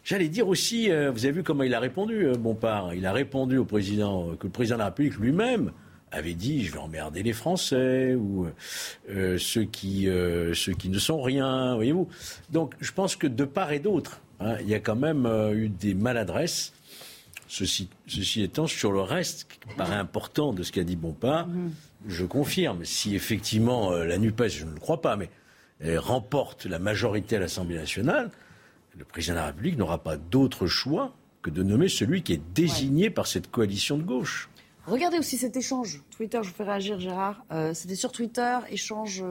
J'allais dire aussi, vous avez vu comment il a répondu, Bompard. Il a répondu au président, que le président de la République lui-même avait dit je vais emmerder les Français ou ceux qui ceux qui ne sont rien, voyez-vous. Donc je pense que de part et d'autre, Hein, il y a quand même euh, eu des maladresses. Ceci, étant, sur le reste, qui paraît important de ce qu'a dit Bompard, mhm. je confirme. Si effectivement euh, la NUPES, je ne le crois pas, mais elle remporte la majorité à l'Assemblée nationale, le président de la République n'aura pas d'autre choix que de nommer celui qui est désigné par cette coalition de gauche. Regardez aussi cet échange. Twitter, je vous fais réagir, Gérard. Euh, c'était sur Twitter, échange.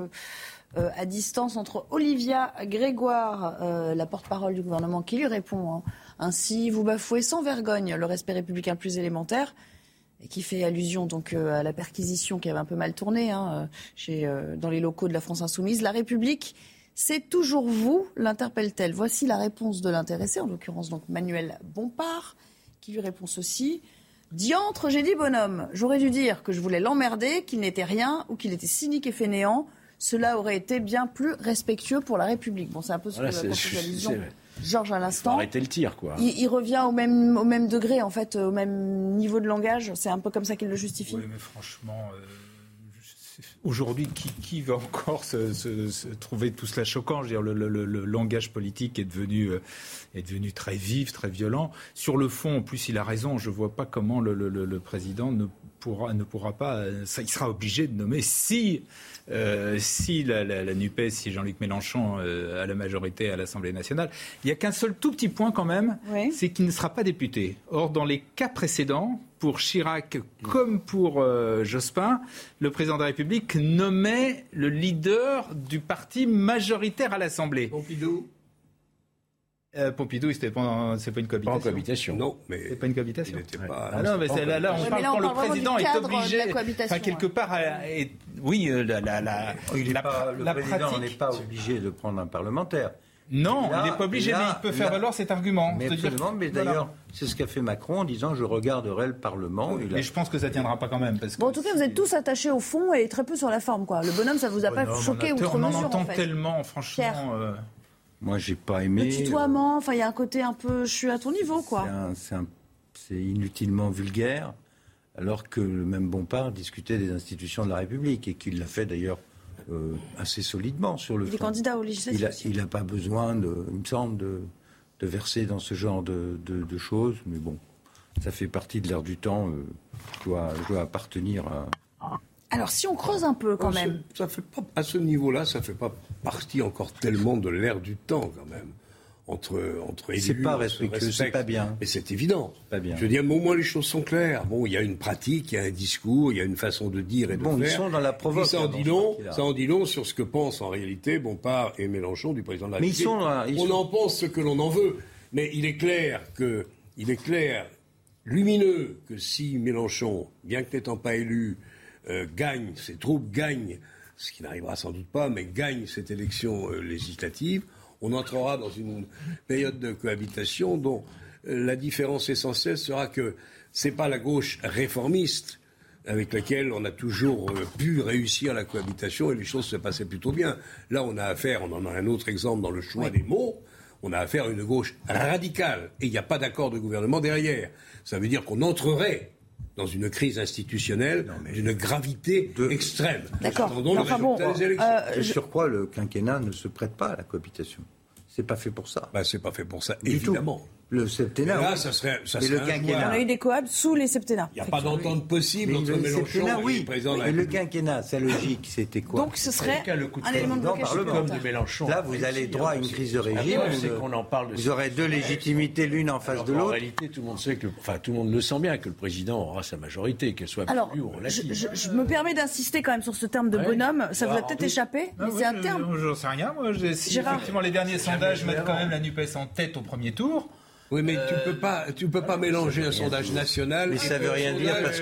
Euh, à distance entre Olivia Grégoire, euh, la porte-parole du gouvernement, qui lui répond hein. Ainsi, vous bafouez sans vergogne le respect républicain plus élémentaire. et qui fait allusion donc à la perquisition qui avait un peu mal tourné hein, dans les locaux de la France Insoumise. La République, c'est toujours vous, l'interpelle-t-elle? Voici la réponse de l'intéressé, en l'occurrence donc Manuel Bompard, qui lui répond ceci. Diantre, j'ai dit bonhomme. J'aurais dû dire que je voulais l'emmerder, qu'il n'était rien ou qu'il était cynique et fainéant. Cela aurait été bien plus respectueux pour la République. Bon, c'est un peu ce que allusion Georges à l'instant. Arrêtez le tir, quoi. Il, revient au même, au même degré, en fait, au même niveau de langage. C'est un peu comme ça qu'il le justifie. Oui, mais franchement. Euh, aujourd'hui, qui, qui, va encore se, trouver tout cela choquant? Je veux dire, le, langage politique est devenu, euh, est devenu très vif, très violent. Sur le fond, en plus, il a raison. Je ne vois pas comment le, président ne pourra, ne pourra pas. Ça, il sera obligé de nommer si euh, si la, la, NUPES, si Jean-Luc Mélenchon euh, a la majorité à l'Assemblée nationale. Il n'y a qu'un seul tout petit point quand même, c'est qu'il ne sera pas député. Or, dans les cas précédents, pour Chirac comme pour euh, Jospin, le président de la République nommait le leader du parti majoritaire à l'Assemblée. Pompidou euh, Pompidou, c'était pas, c'est pas une cohabitation. Pas en cohabitation. Non, mais c'est pas une cohabitation. Pas, ah non, mais là, là, on parle quand le président est obligé, enfin quelque part, oui, la, la, la, il la, pas, le président n'est pas obligé de prendre un parlementaire. Non, il n'est pas obligé, mais il peut faire valoir cet argument. Mais absolument, mais d'ailleurs, c'est ce qu'a fait Macron en disant je regarderai le Parlement. Mais je pense que ça tiendra pas quand même. Parce bon, en tout cas, vous êtes tous attachés au fond et très peu sur la forme. Quoi. Le bonhomme, ça vous a pas choqué ou On en entend tellement, franchement. Euh... Moi, j'ai pas aimé. Le tutoiement, enfin, il y a un côté un peu. Je suis à ton niveau, quoi. C'est inutilement vulgaire, alors que le même Bompard discutait des institutions de la République et qu'il l'a fait d'ailleurs euh, assez solidement sur le il est candidat au législatif. Il n'a pas besoin, de, il me semble, de, de verser dans ce genre de, de, choses, mais bon, ça fait partie de l'air du temps. Euh, doit, dois appartenir à, alors, si on creuse un peu quand même. Ça fait pas, à ce niveau-là, ça fait pas partie encore tellement de l'air du temps quand même. Entre, entre élus. C'est pas respectueux, c'est pas bien. Mais c'est évident. Pas bien. Je veux dire, au moins les choses sont claires. Bon, il y a une pratique, il y a un discours, il y a une façon de dire et de bon, faire. Ils sont dans la provoque. Ça en, dit long, ça en dit long sur ce que pense en réalité Bompard et Mélenchon du président de la République. Mais on en pense ce que l'on en veut. Mais il est clair que, il est clair, lumineux, que si Mélenchon, bien que n'étant pas élu, euh, gagne, ses troupes gagnent, ce qui n'arrivera sans doute pas, mais gagnent cette élection euh, législative, on entrera dans une période de cohabitation dont euh, la différence essentielle sera que ce n'est pas la gauche réformiste avec laquelle on a toujours pu réussir la cohabitation et les choses se passaient plutôt bien. Là, on a affaire, on en a un autre exemple dans le choix des mots, on a affaire à une gauche radicale et il n'y a pas d'accord de gouvernement derrière. Ça veut dire qu'on entrerait dans une crise institutionnelle d'une gravité extrême. D'accord. Enfin bon, euh, Sur quoi le quinquennat ne se prête pas à la cohabitation? C'est pas fait pour ça. Bah, c'est pas fait pour ça, évidemment. Le septennat. Là, ça serait, ça serait le quinquennat. On a eu des cohabs sous les septennats. Il n'y a pas d'entente possible entre le Mélenchon et oui. le président Mais le quinquennat, sa logique, c'était quoi Donc ce serait un élément de blocage de Mélenchon. Là, vous allez droit à une crise de régime. qu'on en parle vous aurez deux légitimités l'une en face de l'autre. En réalité, tout le monde sait que, enfin, tout le monde le sent bien que le président aura sa majorité, qu'elle soit Alors, ou relative. Je, je, me permets d'insister quand même sur ce terme de bonhomme. Ça vous a peut-être échappé, mais c'est un terme. Je sais rien. Moi, si effectivement les derniers sondages mettent quand même la Nupes en tête au premier tour. Oui, mais tu peux pas, tu peux pas mélanger un sondage national. Mais ça veut rien dire parce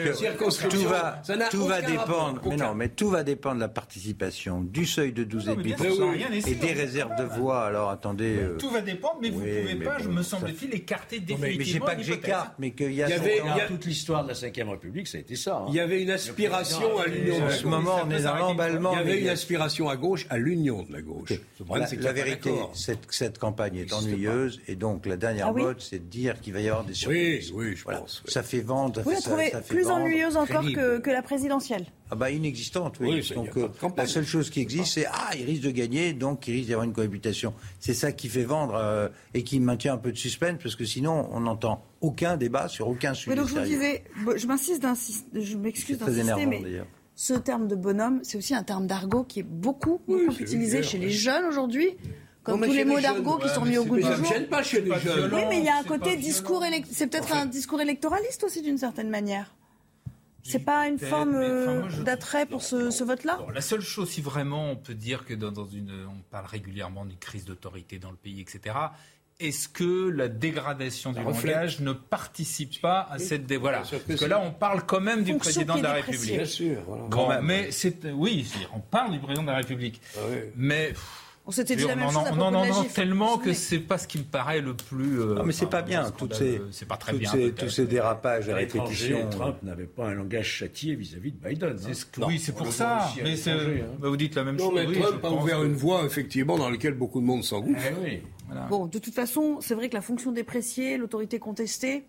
que tout va, tout va dépendre. Mais non, mais tout va dépendre de la participation, du seuil de 12 et et des réserves de voix. Alors attendez. Euh, tout va dépendre, mais vous ne pouvez pas, je me semble-t-il, écarter définitivement. Mais j'ai pas que j'écarte, mais qu'il y a. toute l'histoire de la Ve République, ça a été ça. Hein. Il y avait une aspiration à l'union. En ce moment, on est dans l'emballement. Il y avait une aspiration à gauche, à l'union de la gauche. La vérité, cette campagne est ennuyeuse et donc la dernière mode c'est de dire qu'il va y avoir des surprises. Oui, oui, je pense. Ça fait vendre. Vous la trouvez plus ennuyeuse encore que, que, la présidentielle? Ah bah inexistante, oui. donc euh, la seule chose qui existe, c'est ah, il risque de gagner, donc il risque d'y avoir une cohabitation. C'est ça qui fait vendre euh, et qui maintient un peu de suspense, parce que sinon on n'entend aucun débat sur aucun sujet. Mais donc je vous disais, je m'insiste je m'excuse d'insister, mais ce terme de bonhomme, c'est aussi un terme d'argot qui est beaucoup, beaucoup utilisé chez les jeunes aujourd'hui. Comme tous les mots d'argot qui sont mis au goût du jour. Ça ne gêne pas chez les jeunes. Oui, mais il y a un côté discours C'est peut-être un discours électoraliste aussi, d'une certaine manière. C'est pas une forme euh, d'attrait pour ce, vote-là La seule chose, si vraiment on peut dire que dans, une, on parle régulièrement d'une crise d'autorité dans le pays, etc. est-ce que la dégradation du langage ne participe pas à cette dé... voilà parce que là on parle quand même du président de la République. Bien sûr. mais c'est oui, on parle du président de la République. Ah mais on s'était dit la même chose à non, non, non, tellement que c'est pas ce qui me paraît le plus. Euh, non, mais c'est pas bien. Toutes ces, c'est pas très bien. Ces, tous ces dérapages et répétitions. Trump n'avait pas un langage châtié vis-à-vis de Biden. Hein. oui, c'est pour ça. Mais hein. bah, vous dites la même chose. Non, mais Trump a ouvert une voie effectivement dans laquelle beaucoup de monde s'engouffre. Eh bon, de toute façon, c'est vrai que la fonction dépréciée, l'autorité contestée,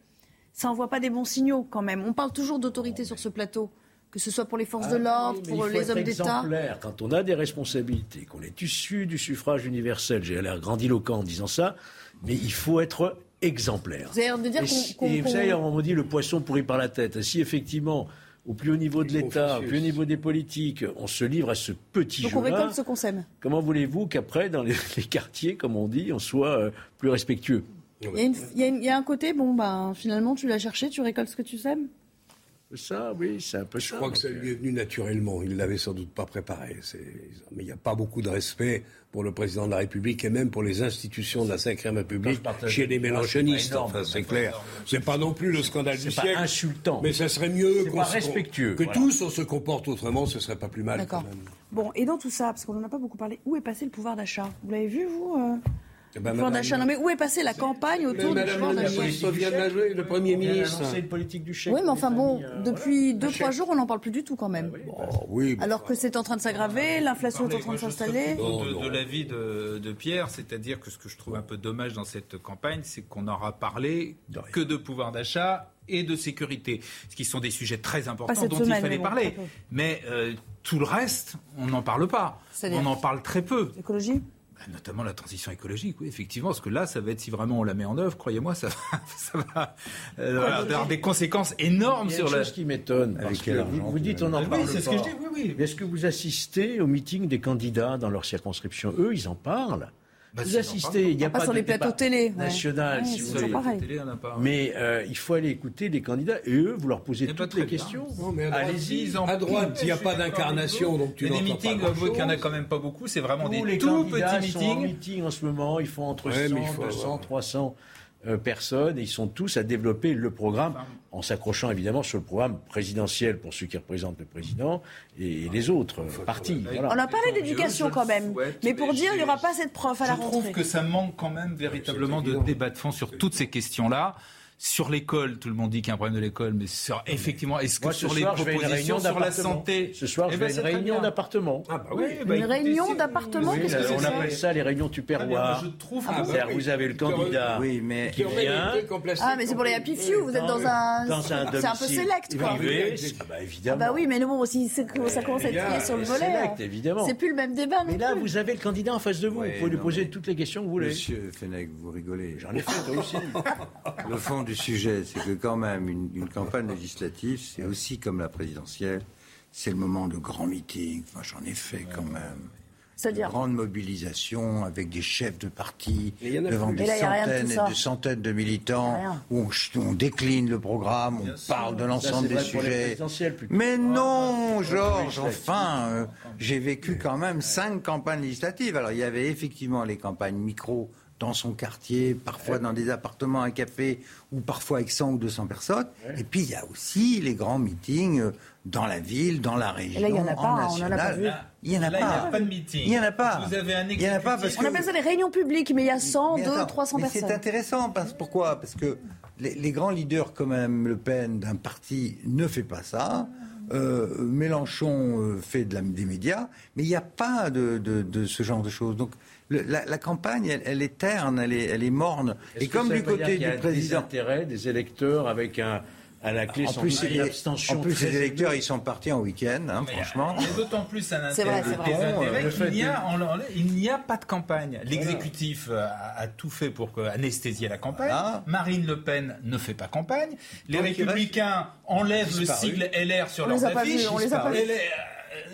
ça envoie pas des bons signaux quand même. On parle toujours d'autorité sur ce plateau que ce soit pour les forces de ah l'ordre, pour les hommes d'État. Quand on a des responsabilités, qu'on est issu du suffrage universel, j'ai l'air grandiloquent en disant ça, mais il faut être exemplaire. Vous avez de dire qu'on. Et vous savez, on dit le poisson pourri par la tête. Si effectivement, au plus haut niveau de l'État, au plus haut niveau des politiques, on se livre à ce petit jeu. Donc on récolte ce qu'on sème. Comment voulez-vous qu'après, dans les, quartiers, comme on dit, on soit euh, plus respectueux? Il y, a il y, a un côté, bon, ben, finalement, tu l'as cherché, tu récoltes ce que tu sèmes? Ça, oui, c'est un peu Je crois que ça lui est venu naturellement. Il l'avait sans doute pas préparé. Mais il n'y a pas beaucoup de respect pour le président de la République et même pour les institutions de la Ve République chez les Mélenchonistes. Enfin, c'est clair. C'est pas non plus le scandale du siècle. insultant. Mais ça serait mieux qu'on respectueux. Que tous on se comporte autrement, ce serait pas plus mal. D'accord. Bon, et dans tout ça, parce qu'on n'en a pas beaucoup parlé, où est passé le pouvoir d'achat? Vous l'avez vu, vous euh eh ben, d'achat. Non, mais où est passée la campagne autour du pouvoir d'achat Le Premier ministre. une politique du chèque. Oui, mais enfin bon, euh, depuis 2-3 jours, on n'en parle plus du tout quand même. oui, Alors que c'est en train de s'aggraver, l'inflation est en train de s'installer. De, de l'avis de, de, Pierre, c'est-à-dire que ce que je trouve un peu dommage dans cette campagne, c'est qu'on n'aura parlé que de pouvoir d'achat et de sécurité, ce qui sont des sujets très importants dont il fallait parler. Mais euh, tout le reste, on n'en parle pas. On en parle très peu. L'écologie notamment la transition écologique, oui, effectivement, parce que là, ça va être, si vraiment on la met en œuvre, croyez-moi, ça va, ça va euh, avoir des conséquences énormes sur la... chose qui m'étonne, parce que vous, vous, dites on en parle oui, c'est ce que je dis, oui, oui. Est-ce que vous assistez au meeting des candidats dans leur circonscription? Eux, ils en parlent. Bah, vous assistez, il n'y a pas, sur les plateaux télé national, si vous voulez. Mais euh, il faut aller écouter les candidats et eux, vous leur posez toutes les questions. Allez-y, à droite, il n'y a pas d'incarnation, donc tu des meetings, vous qu'il n'y en a quand même pas beaucoup, c'est vraiment des tout petits meetings. en meeting en ce moment, ils font entre 100, 200, 300 euh, personnes et ils sont tous à développer le programme en s'accrochant évidemment sur le programme présidentiel pour ceux qui représentent le président et les autres partis. On a parlé d'éducation quand même, mais pour dire il n'y aura pas cette prof à la rentrée. Je trouve que ça manque quand même véritablement de débat de fond sur toutes ces questions-là. Sur l'école, tout le monde dit qu'il y a un problème de l'école, mais sur, effectivement, est-ce que sur les propositions sur la santé Ce soir, je vais une réunion d'appartement. Ah bah oui, une réunion d'appartement oui, On appelle ça les réunions tupperware. Je trouve ah vous avez le candidat oui, mais... qui vient. Ah, mais c'est pour les happy few, vous êtes dans un. C'est un peu select, quoi. Ah bah évidemment. Ah bah oui, mais bon, si ça commence à être trié sur le volet. évidemment. C'est plus le même débat. Mais là, vous avez le candidat en face de vous. Vous pouvez lui poser toutes les questions que vous voulez. Monsieur Fenech, vous rigolez. J'en ai fait, toi aussi. Le fond du sujet, c'est que quand même, une, campagne législative, c'est aussi comme la présidentielle, c'est le moment de grands meetings. Moi, j'en ai fait quand même. C'est-à-dire grande mobilisation avec des chefs de parti devant des centaines et des centaines de militants où on, décline le programme, on parle de l'ensemble des sujets. Mais non, Georges, enfin, euh, j'ai vécu quand même cinq campagnes législatives. Alors il y avait effectivement les campagnes micro dans son quartier, parfois dans des appartements, un café, ou parfois avec 100 ou 200 personnes. Et puis il y a aussi les grands meetings euh, dans la ville, dans la région, là, il y en a pas, On en a pas vu. Il n'y en a pas. Il n'y a pas de meeting. Il n'y en a pas. Vous avez un il y en a pas parce On appelle ça les réunions publiques, mais il y a 100, 200, 300 personnes. C'est intéressant. Parce, pourquoi? Parce que les, les, grands leaders, comme Mme Le Pen, d'un parti, ne fait pas ça. Euh, Mélenchon euh, fait de la, des médias, mais il n'y a pas de, de, de, ce genre de choses. Donc la, campagne, elle, est terne, elle est, elle est morne. Et comme du côté du président, des intérêts des électeurs avec un à la clé en plus, En plus, les électeurs, ils sont partis en week-end, hein, franchement. D'autant plus un intérêt Il n'y a, pas de campagne. L'exécutif a, tout fait pour anesthésier la campagne. Marine Le Pen ne fait pas campagne. Les Républicains enlèvent le sigle LR sur leurs affiches.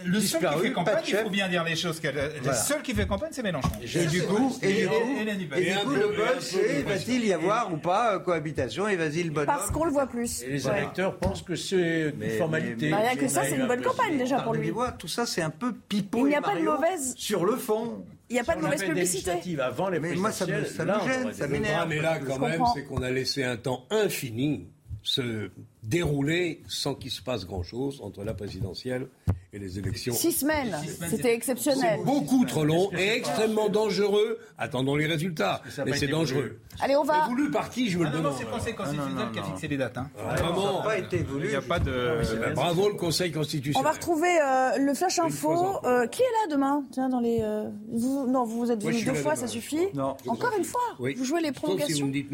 Le seul qui fait campagne, il faut bien dire les choses. Le seul qui fait campagne, c'est Mélenchon. Et du coup, et du coup, le bol, c'est va-t-il y avoir ou pas cohabitation et vas-y le bonhomme Parce qu'on le voit plus. Et les électeurs pensent que c'est une formalité. Bah, rien que ça, c'est une bonne campagne déjà pour lui. Tout ça, c'est un peu pipeau. Il n'y a pas de mauvaise. Sur le fond. Il n'y a pas de mauvaise publicité. Avant les mais moi, ça me, ça me gêne, ça m'énerve. Mais là, quand même, c'est qu'on a laissé un temps infini se dérouler sans qu'il se passe grand-chose entre la présidentielle et les élections. Six semaines, c'était exceptionnel. C'est beaucoup trop long et extrêmement dangereux. Attendons les résultats, mais c'est dangereux. Allez, on va. voulu par qui, je me le demande. c'est le Conseil constitutionnel qui a fixé les dates. Hein. Vraiment. Ça n'a pas été voulu. Il n'y a pas de. Bravo le Conseil constitutionnel. On va retrouver euh, le flash info. Euh, qui est là demain? Tiens, dans les. Euh, non, vous vous êtes venu deux fois, ça suffit. Non. Encore une fois? Vous jouez les prolongations. Sauf si vous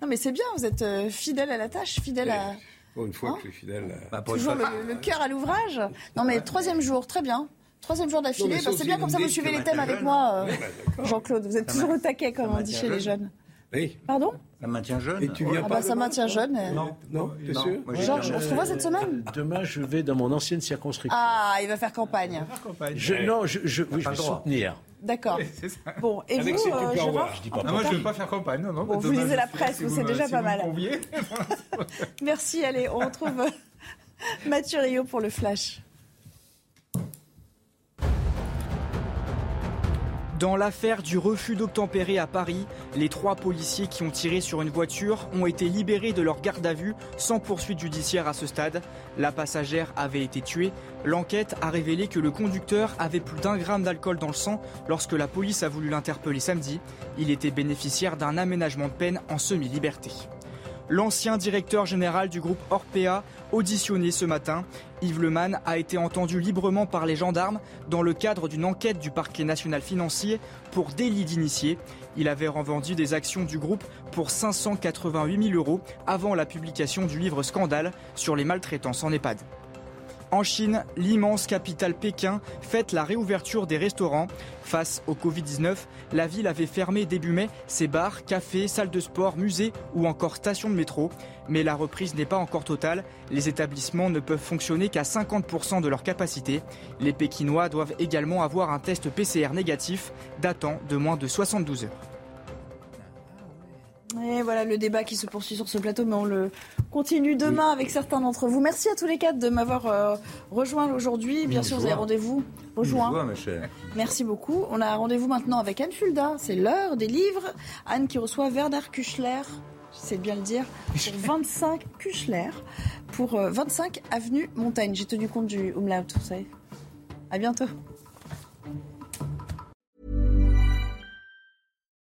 non. Mais... C'est bien, vous êtes euh, fidèle à la tâche, fidèle à. Pour une fois que je suis fidèle. Bah, toujours le, cœur à l'ouvrage? Non, mais troisième jour, très bien. Troisième jour d'affilée, bah, c'est bien comme ça vous suivez les thèmes avec moi, euh, Jean-Claude. Vous êtes toujours au taquet, comme on dit chez les jeunes. Oui. Pardon? Ça maintient jeune. Et tu viens ah pas bah, Ça maintient jeune. Non, non, t'es sûr Georges, on se revoit cette semaine? Demain, je vais dans mon ancienne circonscription. Ah, il va faire campagne. Je, non, je, je, oui, je vais soutenir. D'accord. Bon, et Avec vous, euh, je dis Ah, moi, je ne veux pas faire campagne. Non, non, Bon, vous lisez la presse, si c'est déjà si pas mal. Merci, allez, on retrouve Mathieu Rio pour le flash. Dans l'affaire du refus d'obtempérer à Paris, les trois policiers qui ont tiré sur une voiture ont été libérés de leur garde à vue sans poursuite judiciaire à ce stade. La passagère avait été tuée. L'enquête a révélé que le conducteur avait plus d'un gramme d'alcool dans le sang lorsque la police a voulu l'interpeller samedi. Il était bénéficiaire d'un aménagement de peine en semi-liberté. L'ancien directeur général du groupe Orpea, auditionné ce matin, Yves Leman a été entendu librement par les gendarmes dans le cadre d'une enquête du parquet national financier pour délit d'initié. Il avait revendu des actions du groupe pour 588 000 euros avant la publication du livre Scandale sur les maltraitances en EHPAD. En Chine, l'immense capitale Pékin fête la réouverture des restaurants. Face au Covid-19, la ville avait fermé début mai ses bars, cafés, salles de sport, musées ou encore stations de métro. Mais la reprise n'est pas encore totale. Les établissements ne peuvent fonctionner qu'à 50% de leur capacité. Les Pékinois doivent également avoir un test PCR négatif datant de moins de 72 heures. Et voilà le débat qui se poursuit sur ce plateau, mais on le continue demain avec certains d'entre vous. Merci à tous les quatre de m'avoir euh, rejoint aujourd'hui. Bien sûr, vous avez rendez-vous au juin. Merci beaucoup. On a un rendez-vous maintenant avec Anne Fulda. C'est l'heure des livres. Anne qui reçoit Werner Kuchler, j'essaie de bien le dire, pour 25 Kuchler, pour euh, 25 avenue Montaigne. J'ai tenu compte du umlaut, vous savez. À bientôt.